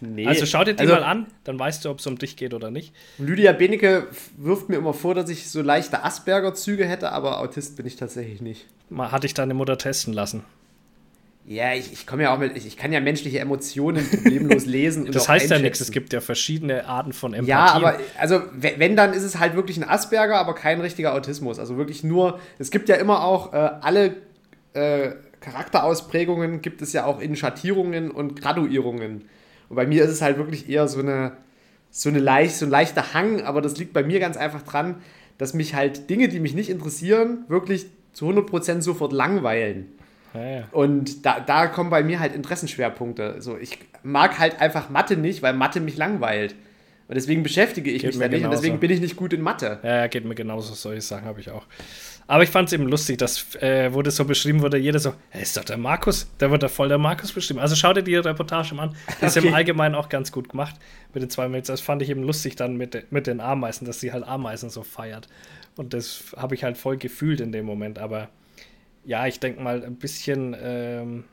Nee. Also schau dir die also, mal an, dann weißt du, ob es um dich geht oder nicht. Lydia Benecke wirft mir immer vor, dass ich so leichte Asperger-Züge hätte, aber Autist bin ich tatsächlich nicht. Mal hatte ich deine Mutter testen lassen. Ja, ich, ich komme ja auch mit, ich, ich, kann ja menschliche Emotionen problemlos lesen. das heißt ja nichts, es gibt ja verschiedene Arten von Empathie. Ja, aber also wenn, dann ist es halt wirklich ein Asperger, aber kein richtiger Autismus. Also wirklich nur, es gibt ja immer auch äh, alle äh, Charakterausprägungen, gibt es ja auch in Schattierungen und Graduierungen. Und bei mir ist es halt wirklich eher so eine, so eine leicht, so ein leichter Hang, aber das liegt bei mir ganz einfach dran, dass mich halt Dinge, die mich nicht interessieren, wirklich zu 100% sofort langweilen. Ja, ja. Und da, da kommen bei mir halt Interessenschwerpunkte. Also ich mag halt einfach Mathe nicht, weil Mathe mich langweilt. Und deswegen beschäftige ich geht mich da nicht und deswegen bin ich nicht gut in Mathe. Ja, geht mir genauso, solche Sachen habe ich auch. Aber ich fand es eben lustig, dass, äh, wo das so beschrieben wurde, jeder so, hey, ist doch der Markus, der wird da voll der Markus beschrieben. Also schau dir die Reportage mal an. Die ist okay. im Allgemeinen auch ganz gut gemacht mit den zwei Mails. Das fand ich eben lustig dann mit, mit den Ameisen, dass sie halt Ameisen so feiert. Und das habe ich halt voll gefühlt in dem Moment. Aber ja, ich denke mal, ein bisschen, ähm,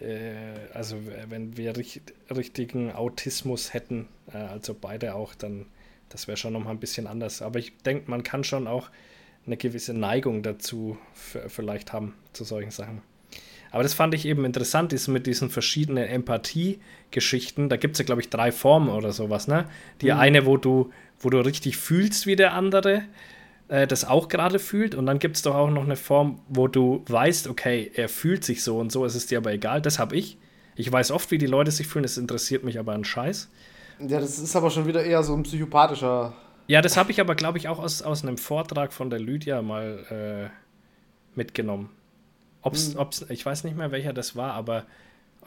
äh, also wenn wir richt richtigen Autismus hätten, äh, also beide auch, dann das wäre schon nochmal ein bisschen anders. Aber ich denke, man kann schon auch eine gewisse Neigung dazu vielleicht haben, zu solchen Sachen. Aber das fand ich eben interessant, ist mit diesen verschiedenen Empathie-Geschichten. Da gibt es ja, glaube ich, drei Formen oder sowas, ne? Die mhm. eine, wo du, wo du richtig fühlst wie der andere, äh, das auch gerade fühlt. Und dann gibt es doch auch noch eine Form, wo du weißt, okay, er fühlt sich so und so, es ist dir aber egal. Das habe ich. Ich weiß oft, wie die Leute sich fühlen, es interessiert mich aber ein Scheiß. Ja, das ist aber schon wieder eher so ein psychopathischer. Ja, das habe ich aber, glaube ich, auch aus, aus einem Vortrag von der Lydia mal äh, mitgenommen. Ob's, hm. ob's, ich weiß nicht mehr, welcher das war, aber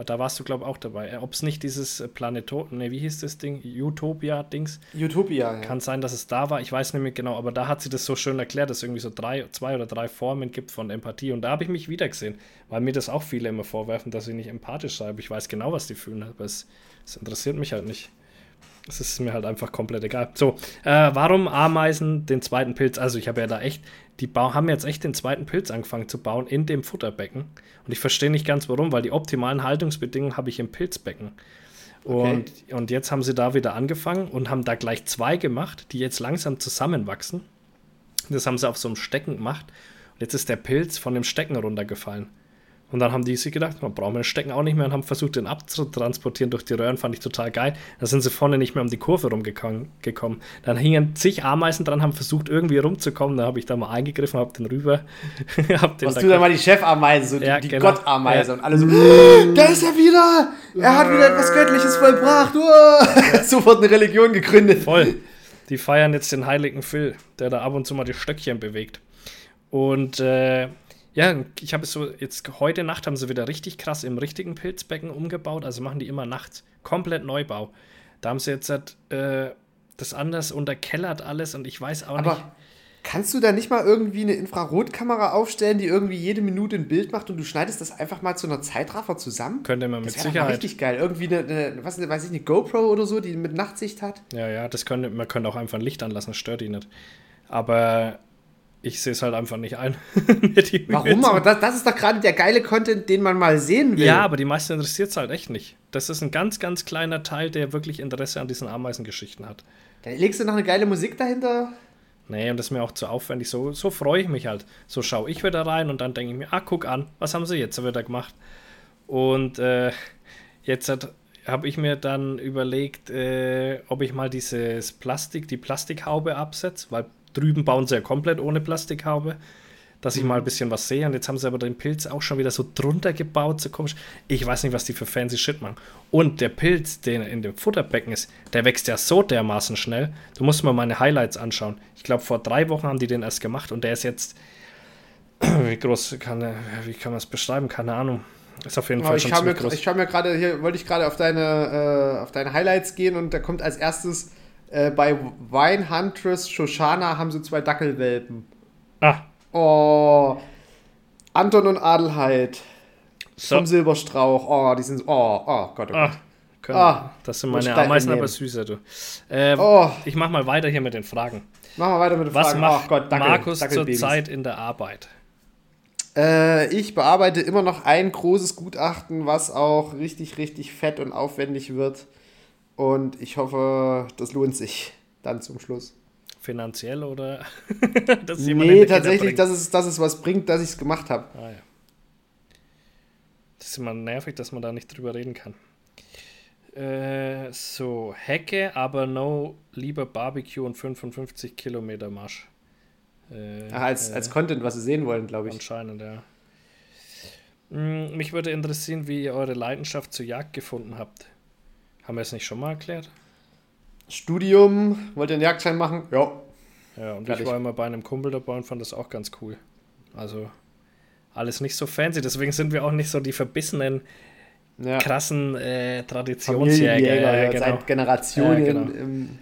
da warst du, glaube ich, auch dabei. Äh, Ob es nicht dieses Planeto, ne, wie hieß das Ding? Utopia-Dings? Utopia, ja. Kann sein, dass es da war. Ich weiß nicht mehr genau, aber da hat sie das so schön erklärt, dass es irgendwie so drei, zwei oder drei Formen gibt von Empathie. Und da habe ich mich wiedergesehen, weil mir das auch viele immer vorwerfen, dass ich nicht empathisch sei. Aber ich weiß genau, was die fühlen, aber es, es interessiert mich halt nicht. Es ist mir halt einfach komplett egal. So, äh, warum Ameisen den zweiten Pilz? Also, ich habe ja da echt, die Bau haben jetzt echt den zweiten Pilz angefangen zu bauen in dem Futterbecken. Und ich verstehe nicht ganz warum, weil die optimalen Haltungsbedingungen habe ich im Pilzbecken. Und, okay. und jetzt haben sie da wieder angefangen und haben da gleich zwei gemacht, die jetzt langsam zusammenwachsen. Das haben sie auf so einem Stecken gemacht. Und jetzt ist der Pilz von dem Stecken runtergefallen. Und dann haben die sich gedacht, man braucht den Stecken auch nicht mehr und haben versucht, den abzutransportieren durch die Röhren. Fand ich total geil. Da sind sie vorne nicht mehr um die Kurve rumgekommen. Dann hingen zig Ameisen dran, haben versucht, irgendwie rumzukommen. Da habe ich da mal eingegriffen, habe den rüber. hab den Warst da du da mal die Chefameise, so ja, die, die genau. Gottameise ja. und alle so, da ist er wieder! Er hat wieder etwas Göttliches vollbracht! Ja. Sofort eine Religion gegründet. Voll. Die feiern jetzt den heiligen Phil, der da ab und zu mal die Stöckchen bewegt. Und äh, ja, ich habe es so, jetzt heute Nacht haben sie wieder richtig krass im richtigen Pilzbecken umgebaut. Also machen die immer nachts komplett Neubau. Da haben sie jetzt äh, das anders unterkellert alles und ich weiß auch Aber nicht. Kannst du da nicht mal irgendwie eine Infrarotkamera aufstellen, die irgendwie jede Minute ein Bild macht und du schneidest das einfach mal zu einer Zeitraffer zusammen? Könnte man mit das Sicherheit. richtig geil. Irgendwie eine, eine, was weiß ich, eine GoPro oder so, die mit Nachtsicht hat. Ja, ja, das könnte, man könnte auch einfach ein Licht anlassen, stört die nicht. Aber ich sehe es halt einfach nicht ein. Warum? Aber das, das ist doch gerade der geile Content, den man mal sehen will. Ja, aber die meisten interessiert es halt echt nicht. Das ist ein ganz, ganz kleiner Teil, der wirklich Interesse an diesen Ameisengeschichten hat. Da legst du noch eine geile Musik dahinter? Nee, und das ist mir auch zu aufwendig. So, so freue ich mich halt. So schaue ich wieder rein und dann denke ich mir, ah, guck an, was haben sie jetzt wieder gemacht? Und äh, jetzt habe ich mir dann überlegt, äh, ob ich mal dieses Plastik, die Plastikhaube absetze, weil drüben bauen sie ja komplett ohne Plastikhaube, dass ich mhm. mal ein bisschen was sehe. Und jetzt haben sie aber den Pilz auch schon wieder so drunter gebaut, so komisch. Ich weiß nicht, was die für fancy Shit machen. Und der Pilz, der in dem Futterbecken ist, der wächst ja so dermaßen schnell. Du musst mal meine Highlights anschauen. Ich glaube, vor drei Wochen haben die den erst gemacht und der ist jetzt. Wie groß kann er, wie kann man es beschreiben? Keine Ahnung. Ist auf jeden Fall ich schon mir, groß. Ich schaue mir gerade, hier wollte ich gerade auf deine, äh, auf deine Highlights gehen und da kommt als erstes äh, bei Wine Huntress Shoshana haben sie zwei Dackelwelpen. Ah. Oh. Anton und Adelheid. So. Vom Silberstrauch. Oh, die sind. Oh, oh Gott, oh ah, Gott. Ah, das sind meine Ameisen, aber süßer, du. Äh, oh. Ich mach mal weiter hier mit den Fragen. Mach mal weiter mit den Was Fragen. Was macht oh Gott, Dackel, Markus zurzeit in der Arbeit? Äh, ich bearbeite immer noch ein großes Gutachten, was auch richtig, richtig fett und aufwendig wird. Und ich hoffe, das lohnt sich dann zum Schluss. Finanziell oder? dass nee, tatsächlich, dass es, dass es was bringt, dass ich es gemacht habe. Ah, ja. Das ist immer nervig, dass man da nicht drüber reden kann. Äh, so, Hecke, aber no, lieber Barbecue und 55 Kilometer Marsch. Äh, Ach, als, äh, als Content, was Sie sehen wollen, glaube ich. Anscheinend, ja. Hm, mich würde interessieren, wie ihr eure Leidenschaft zur Jagd gefunden habt. Haben wir es nicht schon mal erklärt? Studium, wollt ihr einen Jagdschein machen? Ja. Ja, und Fertig. ich war immer bei einem Kumpel dabei und fand das auch ganz cool. Also alles nicht so fancy, deswegen sind wir auch nicht so die verbissenen, ja. krassen äh, Traditionsjäger. Ja, genau. Seit Generationen. Ja, genau. im,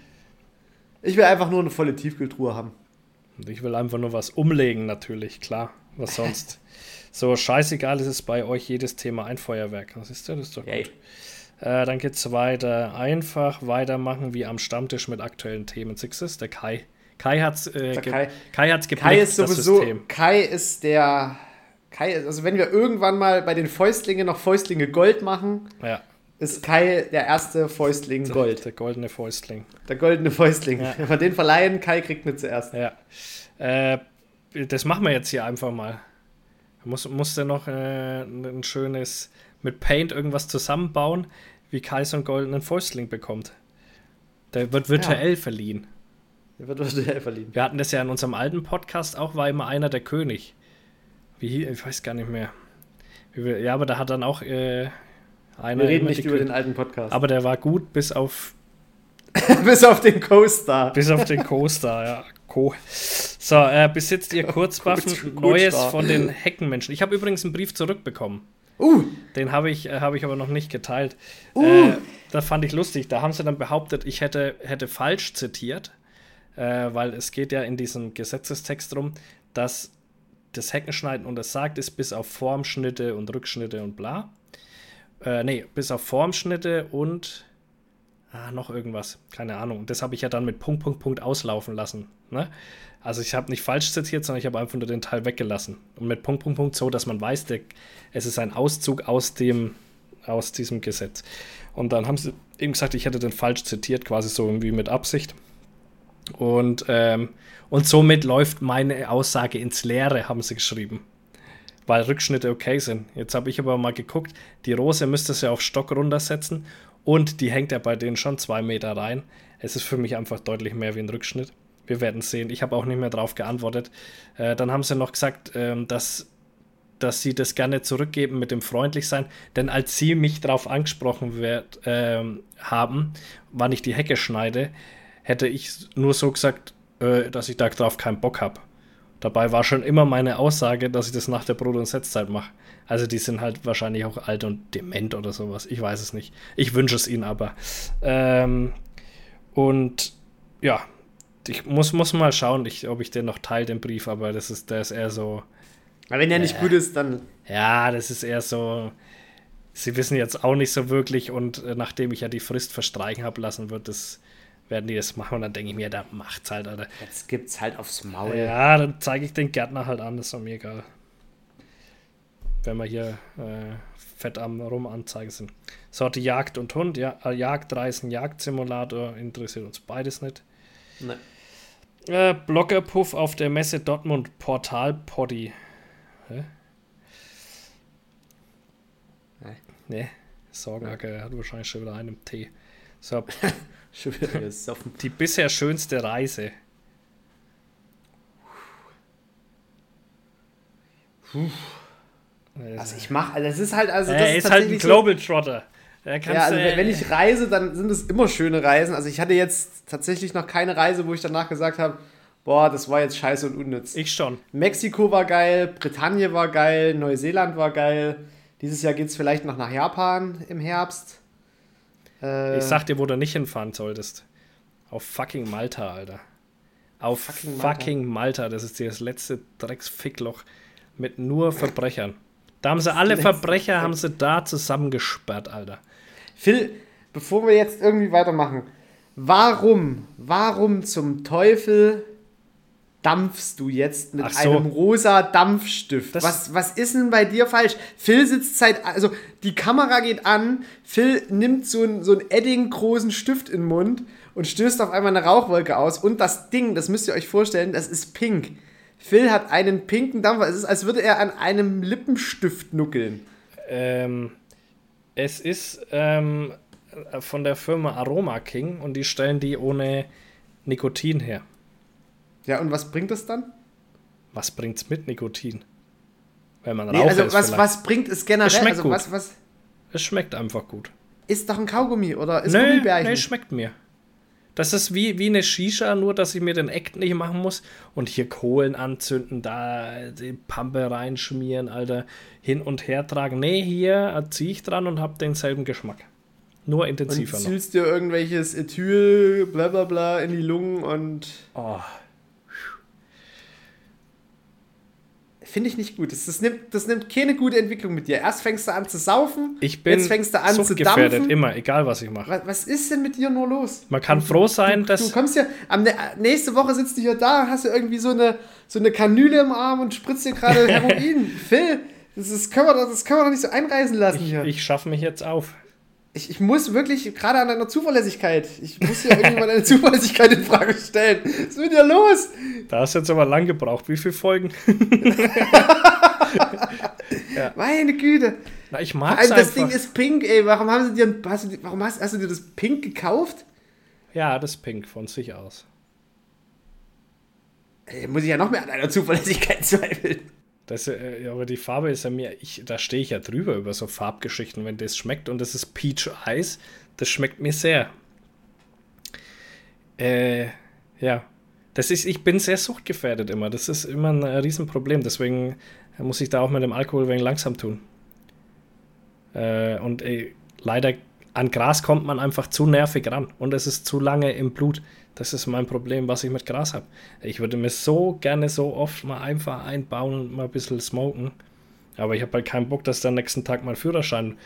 ich will einfach nur eine volle Tiefkühltruhe haben. Und ich will einfach nur was umlegen, natürlich, klar. Was sonst? so scheißegal ist es bei euch jedes Thema ein Feuerwerk. Was ist das? Das ist doch gut. Äh, dann geht es weiter. Einfach weitermachen wie am Stammtisch mit aktuellen Themen. Six ist der Kai. Kai hat es äh, Kai, Kai hat's geblickt, Kai ist sowieso, Kai ist der. Kai, also wenn wir irgendwann mal bei den Fäustlingen noch Fäustlinge Gold machen, ja. ist Kai der erste Fäustling Gold. Der goldene Fäustling. Der goldene Fäustling. Ja. Wenn wir den verleihen, Kai kriegt nicht zuerst. Ja. Äh, das machen wir jetzt hier einfach mal. Muss, muss der noch äh, ein schönes mit Paint irgendwas zusammenbauen, wie Kai so einen goldenen Fäustling bekommt. Der wird virtuell ja. verliehen. Der wird virtuell verliehen. Wir hatten das ja in unserem alten Podcast auch, war immer einer der König. Wie, ich weiß gar nicht mehr. Ja, aber da hat dann auch äh, einer. Wir reden nicht über den alten Podcast. Aber der war gut bis auf. bis auf den Co-Star. Bis auf den Co-Star, ja. Co. So, äh, besitzt ihr Kurzwaffen Neues von den Heckenmenschen? Ich habe übrigens einen Brief zurückbekommen. Uh. Den habe ich, äh, hab ich aber noch nicht geteilt. Uh. Äh, das fand ich lustig. Da haben sie dann behauptet, ich hätte, hätte falsch zitiert, äh, weil es geht ja in diesem Gesetzestext drum, dass das Heckenschneiden untersagt ist, bis auf Formschnitte und Rückschnitte und bla. Äh, nee, bis auf Formschnitte und ah, noch irgendwas. Keine Ahnung. Das habe ich ja dann mit Punkt, Punkt, Punkt auslaufen lassen. Ne? Also ich habe nicht falsch zitiert, sondern ich habe einfach nur den Teil weggelassen. Und mit Punkt, Punkt, Punkt so, dass man weiß, der, es ist ein Auszug aus, dem, aus diesem Gesetz. Und dann haben sie eben gesagt, ich hätte den falsch zitiert, quasi so irgendwie mit Absicht. Und, ähm, und somit läuft meine Aussage ins Leere, haben sie geschrieben. Weil Rückschnitte okay sind. Jetzt habe ich aber mal geguckt, die Rose müsste sie auf Stock runtersetzen und die hängt ja bei denen schon zwei Meter rein. Es ist für mich einfach deutlich mehr wie ein Rückschnitt. Wir werden sehen. Ich habe auch nicht mehr darauf geantwortet. Äh, dann haben sie noch gesagt, ähm, dass, dass sie das gerne zurückgeben mit dem Freundlichsein. Denn als sie mich darauf angesprochen wird, ähm, haben, wann ich die Hecke schneide, hätte ich nur so gesagt, äh, dass ich darauf keinen Bock habe. Dabei war schon immer meine Aussage, dass ich das nach der Brot- und Setzzeit mache. Also die sind halt wahrscheinlich auch alt und dement oder sowas. Ich weiß es nicht. Ich wünsche es ihnen aber. Ähm, und ja, ich muss, muss mal schauen, ich, ob ich den noch teile, den Brief, aber das ist, der ist eher so. Aber wenn der äh, nicht gut ist, dann. Ja, das ist eher so. Sie wissen jetzt auch nicht so wirklich und äh, nachdem ich ja die Frist verstreichen habe lassen, wird es werden die das machen und dann denke ich mir, da macht's halt, Alter. Jetzt gibt's halt aufs Maul. Ja, dann zeige ich den Gärtner halt an, das ist doch mir egal. Wenn wir hier äh, fett am Rumanzeigen sind. Sorte Jagd und Hund, ja, äh, Jagdreisen, Jagdsimulator, interessiert uns beides nicht. Nee. Äh, Bloggerpuff auf der Messe Dortmund Portal Poddy. Hä? Nee. Nee, Sorgenacker, er hat wahrscheinlich schon wieder einen Tee. So, Schon wieder gesoffen. die bisher schönste Reise. Also ich mache, also es ist halt, also das er ist, ist halt ein. Da kannst Ja, also wenn äh, ich reise, dann sind es immer schöne Reisen. Also ich hatte jetzt tatsächlich noch keine Reise, wo ich danach gesagt habe, boah, das war jetzt scheiße und unnütz. ich schon. Mexiko war geil, Britannien war geil, Neuseeland war geil. Dieses Jahr geht es vielleicht noch nach Japan im Herbst. Äh, Ich sag dir, wo du nicht hinfahren solltest. Auf fucking Malta, Alter. Auf Fucking fucking Malta. Malta. Das ist das letzte Drecksfickloch mit nur Verbrechern. Da haben sie alle Verbrecher, haben sie da zusammengesperrt, Alter. Phil, bevor wir jetzt irgendwie weitermachen, warum, warum zum Teufel dampfst du jetzt mit so. einem rosa Dampfstift? Das- Was, was ist denn bei dir falsch? Phil sitzt seit, also die Kamera geht an, Phil nimmt so einen, so einen edding-großen Stift in den Mund und stößt auf einmal eine Rauchwolke aus und das Ding, das müsst ihr euch vorstellen, das ist pink. Phil hat einen pinken Dampfer. Es ist, als würde er an einem Lippenstift nuckeln. Ähm, es ist ähm, von der Firma Aroma King und die stellen die ohne Nikotin her. Ja, und was bringt das dann? Was bringt's mit Nikotin? Wenn man Nee, also was, vielleicht. was bringt es generell? Es schmeckt also gut. was, was Es schmeckt einfach gut. ist doch ein Kaugummi oder ist Nee, Gummibärchen? nee, schmeckt mir. Das ist wie, wie eine Shisha, nur dass ich mir den Act nicht machen muss und hier Kohlen anzünden, da die Pampe reinschmieren, Alter, hin und her tragen. Nee, hier ziehe ich dran und habe denselben Geschmack. Nur und intensiver noch. ziehst dir irgendwelches Ethyl, bla bla bla in die Lungen und Oh, finde ich nicht gut. Das, das, nimmt, das nimmt keine gute Entwicklung mit dir. Erst fängst du an zu saufen, ich bin jetzt fängst du an zu dampfen. immer, egal was ich mache. Was, was ist denn mit dir nur los? Man kann froh sein, Du dass... kommst ja, am, nä- nächste Woche sitzt du hier da und hast du irgendwie so eine, so eine Kanüle im Arm und spritzt dir gerade Heroin. Phil, das, ist, können wir, doch- das können wir doch nicht so einreisen lassen hier. Ich schaffe mich jetzt auf. Ich, ich muss wirklich, gerade an deiner Zuverlässigkeit, ich muss hier irgendwie mal deine Zuverlässigkeit in Frage stellen. Was ist mit dir los? Da hast du jetzt aber lang gebraucht. Wie viele Folgen? Meine Güte. Na, ich mag's Also das. Ding ist pink, ey. Warum haben sie dir, hast du, warum hast, hast du dir das pink gekauft? ja, das pink von sich aus. Ey, muss ich ja noch mehr an deiner Zuverlässigkeit zweifeln. Das, äh, aber die Farbe ist ja mir, ich, da stehe ich ja drüber über so Farbgeschichten, wenn das schmeckt und das ist Peach Eis, das schmeckt mir sehr. Äh, ja. Das ist, ich bin sehr suchtgefährdet immer. Das ist immer ein äh, Riesenproblem. Deswegen muss ich da auch mit dem Alkohol wenig langsam tun. Äh, und äh, leider an Gras kommt man einfach zu nervig ran und es ist zu lange im Blut. Das ist mein Problem, was ich mit Gras habe. Ich würde mir so gerne so oft mal einfach einbauen und mal ein bisschen smoken. Aber ich habe halt keinen Bock, dass ich am nächsten Tag meinen Führerschein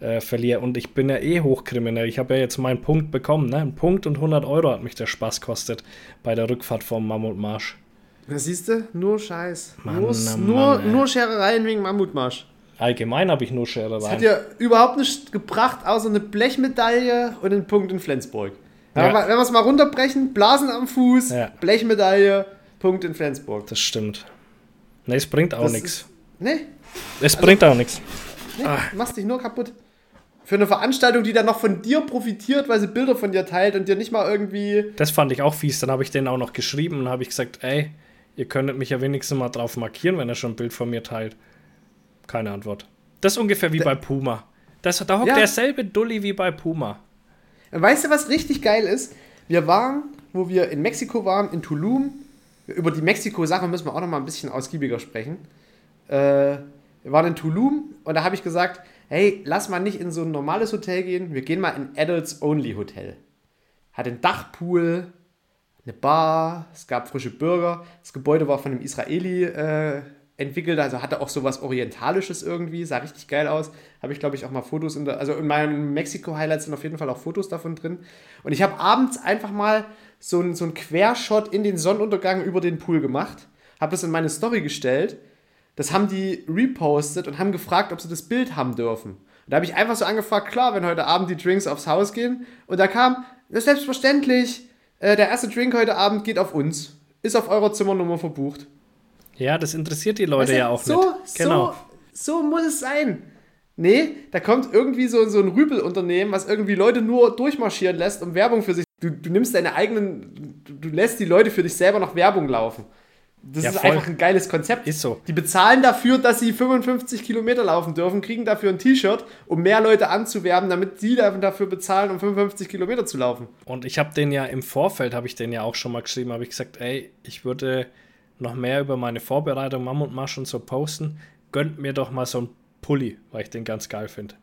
äh, verliere. Und ich bin ja eh hochkriminell. Ich habe ja jetzt meinen Punkt bekommen. Ne? Ein Punkt und 100 Euro hat mich der Spaß kostet bei der Rückfahrt vom Mammutmarsch. Da siehst du, nur Scheiß. Mann, nur, oh nur, Mann, ey. nur Scherereien wegen Mammutmarsch. Allgemein habe ich nur Das Scherereien. hat dir überhaupt nichts gebracht, außer eine Blechmedaille und einen Punkt in Flensburg. Wenn Ja. wir- wenn wir es mal runterbrechen, Blasen am Fuß, Ja. Blechmedaille, Punkt in Flensburg. Das stimmt. Ne, es bringt auch nichts. Nee, Es bringt auch nichts. nee Ah. machst dich nur kaputt. Für eine Veranstaltung, die dann noch von dir profitiert, weil sie Bilder von dir teilt und dir nicht mal irgendwie. Das fand ich auch fies. Dann habe ich denen auch noch geschrieben und habe ich gesagt, ey, ihr könntet mich ja wenigstens mal drauf markieren, wenn er schon ein Bild von mir teilt. Keine Antwort. Das ist ungefähr wie bei Puma. Das, da hockt Ja. derselbe Dulli wie bei Puma. Weißt du, was richtig geil ist? Wir waren, wo wir in Mexiko waren, in Tulum. Über die Mexiko-Sache müssen wir auch noch mal ein bisschen ausgiebiger sprechen. Äh, wir waren in Tulum und da habe ich gesagt, hey, lass mal nicht in so ein normales Hotel gehen, wir gehen mal in Adults-Only-Hotel. Hat einen Dachpool, eine Bar, es gab frische Burger. Das Gebäude war von einem Israeli äh, entwickelt, also hatte auch sowas Orientalisches irgendwie, sah richtig geil aus. Habe ich, glaube ich, auch mal Fotos in der, also in meinen Mexiko-Highlights sind auf jeden Fall auch Fotos davon drin. Und ich habe abends einfach mal so einen so Quershot in den Sonnenuntergang über den Pool gemacht, habe das in meine Story gestellt. Das haben die repostet und haben gefragt, ob sie das Bild haben dürfen. Und da habe ich einfach so angefragt, klar, wenn heute Abend die Drinks aufs Haus gehen. Und da kam, selbstverständlich, äh, der erste Drink heute Abend geht auf uns. Ist auf eurer Zimmernummer verbucht. Ja, das interessiert die Leute Weißt du, ja auch so, nicht. Genau. So, so muss es sein. Nee, da kommt irgendwie so, so ein Rübelunternehmen, was irgendwie Leute nur durchmarschieren lässt, um Werbung für sich. Du, du nimmst deine eigenen, du, du lässt die Leute für dich selber noch Werbung laufen. Das Ja, ist voll. einfach ein geiles Konzept. Ist so. Die bezahlen dafür, dass sie 55 Kilometer laufen dürfen, kriegen dafür ein T-Shirt, um mehr Leute anzuwerben, damit sie dafür bezahlen, um 55 Kilometer zu laufen. Und ich habe den ja im Vorfeld, habe ich den ja auch schon mal geschrieben, habe ich gesagt, ey, ich würde noch mehr über meine Vorbereitung Mammutmarsch und so posten. Gönnt mir doch mal so ein Pulli, weil ich den ganz geil finde.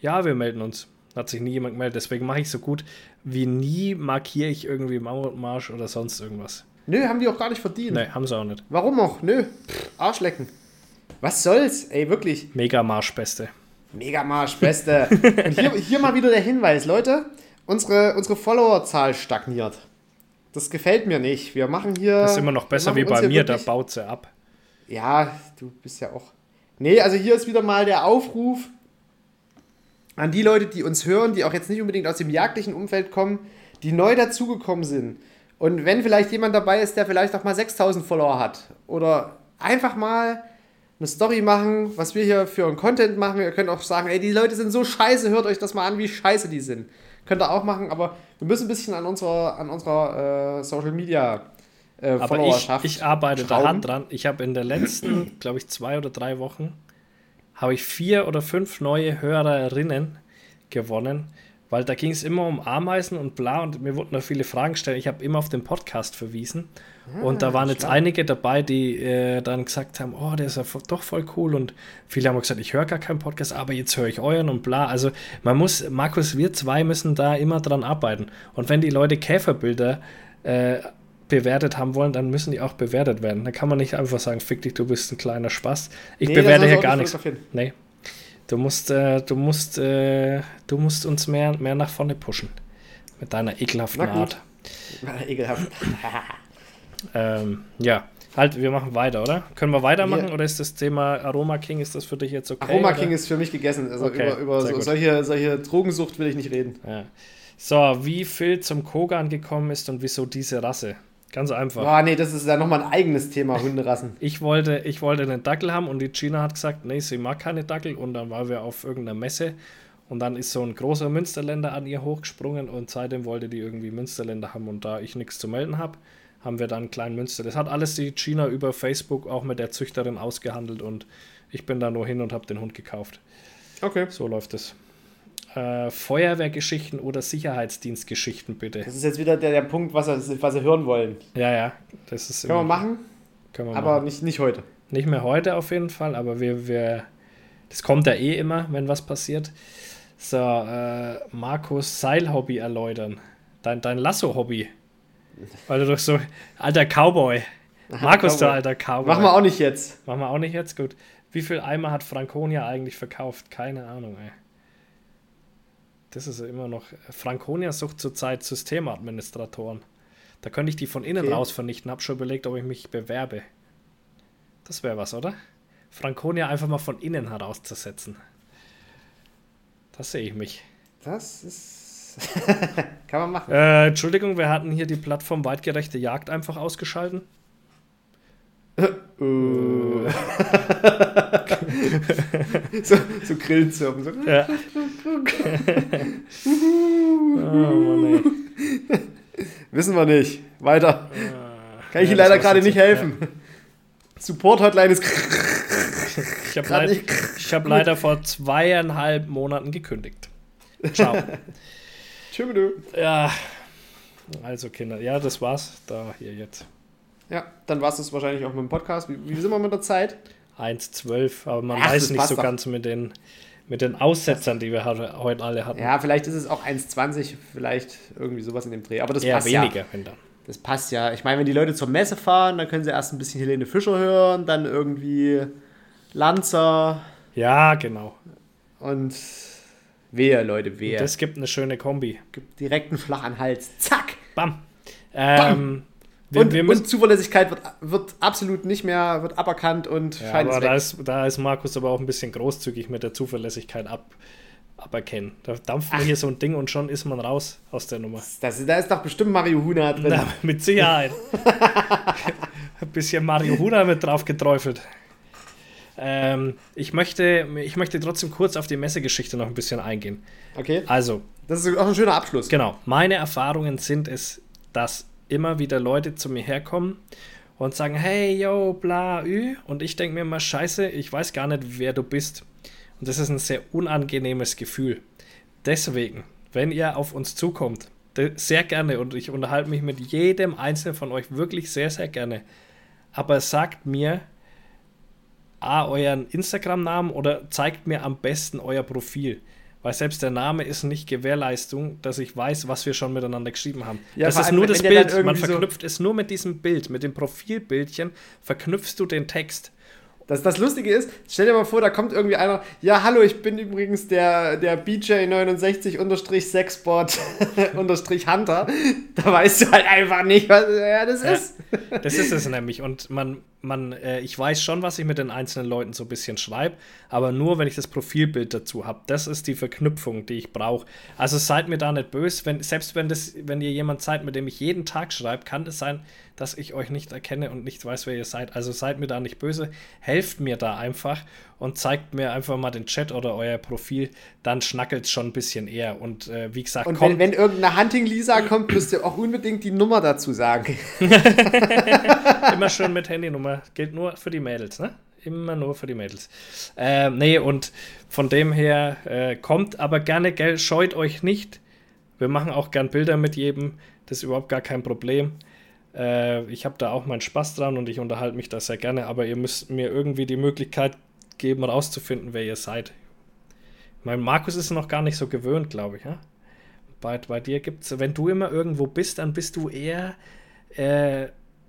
Ja, wir melden uns. Hat sich nie jemand gemeldet. Deswegen mache ich so gut wie nie markiere ich irgendwie Mammutmarsch oder sonst irgendwas. Nö, haben die auch gar nicht verdient. Ne, haben sie auch nicht. Warum auch? Nö. Pff, Arschlecken. Was soll's? Ey, wirklich. Megamarsch Beste. Megamarsch, Beste. Und hier, hier mal wieder der Hinweis, Leute. Unsere, unsere Followerzahl stagniert. Das gefällt mir nicht. Wir machen hier. Das ist immer noch besser wie bei mir, da wirklich- baut sie ab. Ja, du bist ja auch. Nee, also hier ist wieder mal der Aufruf an die Leute, die uns hören, die auch jetzt nicht unbedingt aus dem jagdlichen Umfeld kommen, die neu dazugekommen sind. Und wenn vielleicht jemand dabei ist, der vielleicht auch mal 6000 Follower hat oder einfach mal eine Story machen, was wir hier für einen Content machen. Ihr könnt auch sagen, ey, die Leute sind so scheiße, hört euch das mal an, wie scheiße die sind. Könnt ihr auch machen, aber wir müssen ein bisschen an unserer, an unserer äh, Social Media äh, Aber ich, ich arbeite da hart dran. Ich habe in den letzten, glaube ich, zwei oder drei Wochen, habe ich vier oder fünf neue Hörerinnen gewonnen, weil da ging es immer um Ameisen und bla und mir wurden da viele Fragen gestellt. Ich habe immer auf den Podcast verwiesen und da waren jetzt schlau. einige dabei, die äh, dann gesagt haben, oh, der ist ja doch voll cool und viele haben gesagt, ich höre gar keinen Podcast, aber jetzt höre ich euren und bla. Also man muss, Markus, wir zwei müssen da immer dran arbeiten und wenn die Leute Käferbilder äh, bewertet haben wollen, dann müssen die auch bewertet werden. Da kann man nicht einfach sagen, fick dich, du bist ein kleiner Spaß. Ich Nee, bewerte hier gar nicht nichts. Nee. Du musst, äh, du musst, äh, du musst uns mehr, mehr nach vorne pushen. Mit deiner ekelhaften. Art. Ekelhaft. Ähm, ja. Halt, wir machen weiter, oder? Können wir weitermachen Ja. oder ist das Thema Aroma King, ist das für dich jetzt okay? Aroma oder? King ist für mich gegessen. Also Okay, über, über so, solche, solche Drogensucht will ich nicht reden. Ja. So, wie Phil zum Kogan gekommen ist und wieso diese Rasse. Ganz einfach. Boah, nee, das ist ja nochmal ein eigenes Thema, Hunderassen. Ich wollte, ich wollte einen Dackel haben und die Gina hat gesagt, nee, sie mag keine Dackel und dann waren wir auf irgendeiner Messe und dann ist so ein großer Münsterländer an ihr hochgesprungen und seitdem wollte die irgendwie Münsterländer haben und da ich nichts zu melden habe, haben wir dann einen kleinen Münster. Das hat alles die Gina über Facebook auch mit der Züchterin ausgehandelt und ich bin da nur hin und habe den Hund gekauft. Okay. So läuft es. Äh, Feuerwehrgeschichten oder Sicherheitsdienstgeschichten bitte. Das ist jetzt wieder der, der Punkt, was sie, was sie hören wollen. Ja, ja, das ist Können wir machen, können wir aber machen. nicht, nicht heute. Nicht mehr heute auf jeden Fall, aber wir, wir das kommt ja eh immer, wenn was passiert. So, äh, Markus Seilhobby erläutern. Dein, dein Lasso-Hobby. Weil du doch so, alter Cowboy. Markus, du Cowboy. alter Cowboy. Machen wir auch nicht jetzt. Machen wir auch nicht jetzt, gut. Wie viel Eimer hat Franconia eigentlich verkauft? Keine Ahnung, ey. Das ist ja immer noch. Franconia sucht zurzeit Systemadministratoren. Da könnte ich die von innen Okay. raus vernichten. Hab schon überlegt, ob ich mich bewerbe. Das wäre was, oder? Franconia einfach mal von innen herauszusetzen. Das sehe ich mich. Das ist. Kann man machen. Äh, Entschuldigung, wir hatten hier die Plattform Weitgerechte Jagd einfach ausgeschalten. so, so Grillenzirpen. So. Ja. Oh. Wissen wir nicht. Weiter. Kann ich Ja, Ihnen leider war's gerade nicht helfen. Support-Hotline ist. Ich habe leid, hab leider vor zweieinhalb Monaten gekündigt. Ciao. Tschüss. ja, also Kinder, ja, das war's. Da, hier jetzt. Ja, dann war es das wahrscheinlich auch mit dem Podcast. Wie, wie sind wir mit der Zeit? 1,12, aber man Ach, weiß nicht so ganz mit den, mit den Aussetzern, die wir heute alle hatten. Ja, vielleicht ist es auch 1,20, vielleicht irgendwie sowas in dem Dreh. Aber das Eher passt weniger, ja. wenn dann. Das passt ja. Ich meine, wenn die Leute zur Messe fahren, dann können sie erst ein bisschen Helene Fischer hören, dann irgendwie Lanzer Ja, genau. und wehe, Leute, wehe. Das gibt eine schöne Kombi. gibt direkt einen Flach an den Hals. Zack! Bam. Ähm, wir, und, wir müssen, und Zuverlässigkeit wird, wird absolut nicht mehr, wird aberkannt und ja, Schein aber da ist, da ist Markus aber auch ein bisschen großzügig mit der Zuverlässigkeit ab, aberkennen. Da dampft man hier so ein Ding und schon ist man raus aus der Nummer. Das, da ist doch bestimmt Mario Huna drin. Na, mit Sicherheit. ein bisschen Mario Huda mit drauf geträufelt. Ähm, ich, möchte, ich möchte trotzdem kurz auf die Messegeschichte noch ein bisschen eingehen. Okay, Also, das ist auch ein schöner Abschluss. Genau, meine Erfahrungen sind es, dass immer wieder Leute zu mir herkommen und sagen, hey, yo, bla, ü. Und ich denke mir immer, scheiße, ich weiß gar nicht, wer du bist. Und das ist ein sehr unangenehmes Gefühl. Deswegen, wenn ihr auf uns zukommt, sehr gerne und ich unterhalte mich mit jedem einzelnen von euch wirklich sehr, sehr gerne. Aber sagt mir A, euren Instagram-Namen oder zeigt mir am besten euer Profil. Weil selbst der Name ist nicht Gewährleistung, dass ich weiß, was wir schon miteinander geschrieben haben. Ja, das ist nur das Bild. Man irgendwie so- verknüpft es nur mit diesem Bild, mit dem Profilbildchen, verknüpfst du den Text. Das, das Lustige ist, stell dir mal vor, da kommt irgendwie einer, ja, hallo, ich bin übrigens der, der BJ69-Sexbot-Hunter. Da weißt du halt einfach nicht, was ja, das Ja. ist. Das ist es nämlich. Und man, man, äh, ich weiß schon, was ich mit den einzelnen Leuten so ein bisschen schreibe, aber nur, wenn ich das Profilbild dazu habe. Das ist die Verknüpfung, die ich brauche. Also seid mir da nicht böse. Wenn, selbst wenn, das, wenn ihr jemand seid, mit dem ich jeden Tag schreibe, kann es sein, dass ich euch nicht erkenne und nicht weiß, wer ihr seid. Also seid mir da nicht böse. Helft mir da einfach und zeigt mir einfach mal den Chat oder euer Profil. Dann schnackelt es schon ein bisschen eher. Und äh, wie gesagt, Und wenn, wenn irgendeine Hunting-Lisa kommt, müsst ihr auch unbedingt die Nummer dazu sagen. Immer schön mit Handynummer. Gilt nur für die Mädels, ne? Immer nur für die Mädels. Ähm, nee, und von dem her äh, kommt aber gerne, gell, scheut euch nicht. Wir machen auch gern Bilder mit jedem. Das ist überhaupt gar kein Problem. Äh, ich habe da auch meinen Spaß dran und ich unterhalte mich da sehr gerne, aber ihr müsst mir irgendwie die Möglichkeit geben, rauszufinden, wer ihr seid. Mein Markus ist noch gar nicht so gewöhnt, glaube ich. Ja? Bei, bei dir gibt es, wenn du immer irgendwo bist, dann bist du eher äh,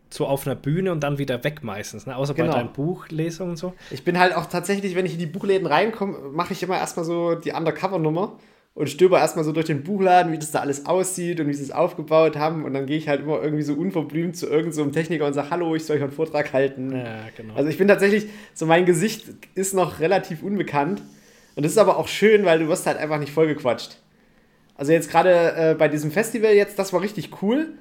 so auf einer Bühne und dann wieder weg meistens. Ne? Außer Genau. bei deinen Buchlesungen und so. Ich bin halt auch tatsächlich, wenn ich in die Buchläden reinkomme, mache ich immer erstmal so die Undercover-Nummer und stöber erstmal so durch den Buchladen, wie das da alles aussieht und wie sie es aufgebaut haben. Und dann gehe ich halt immer irgendwie so unverblümt zu irgendeinem so Techniker und sage, hallo, ich soll euch einen Vortrag halten. Ja, genau. Also ich bin tatsächlich, so mein Gesicht ist noch relativ unbekannt. Und das ist aber auch schön, weil du wirst halt einfach nicht vollgequatscht. Also jetzt gerade äh, bei diesem Festival jetzt, das war richtig cool,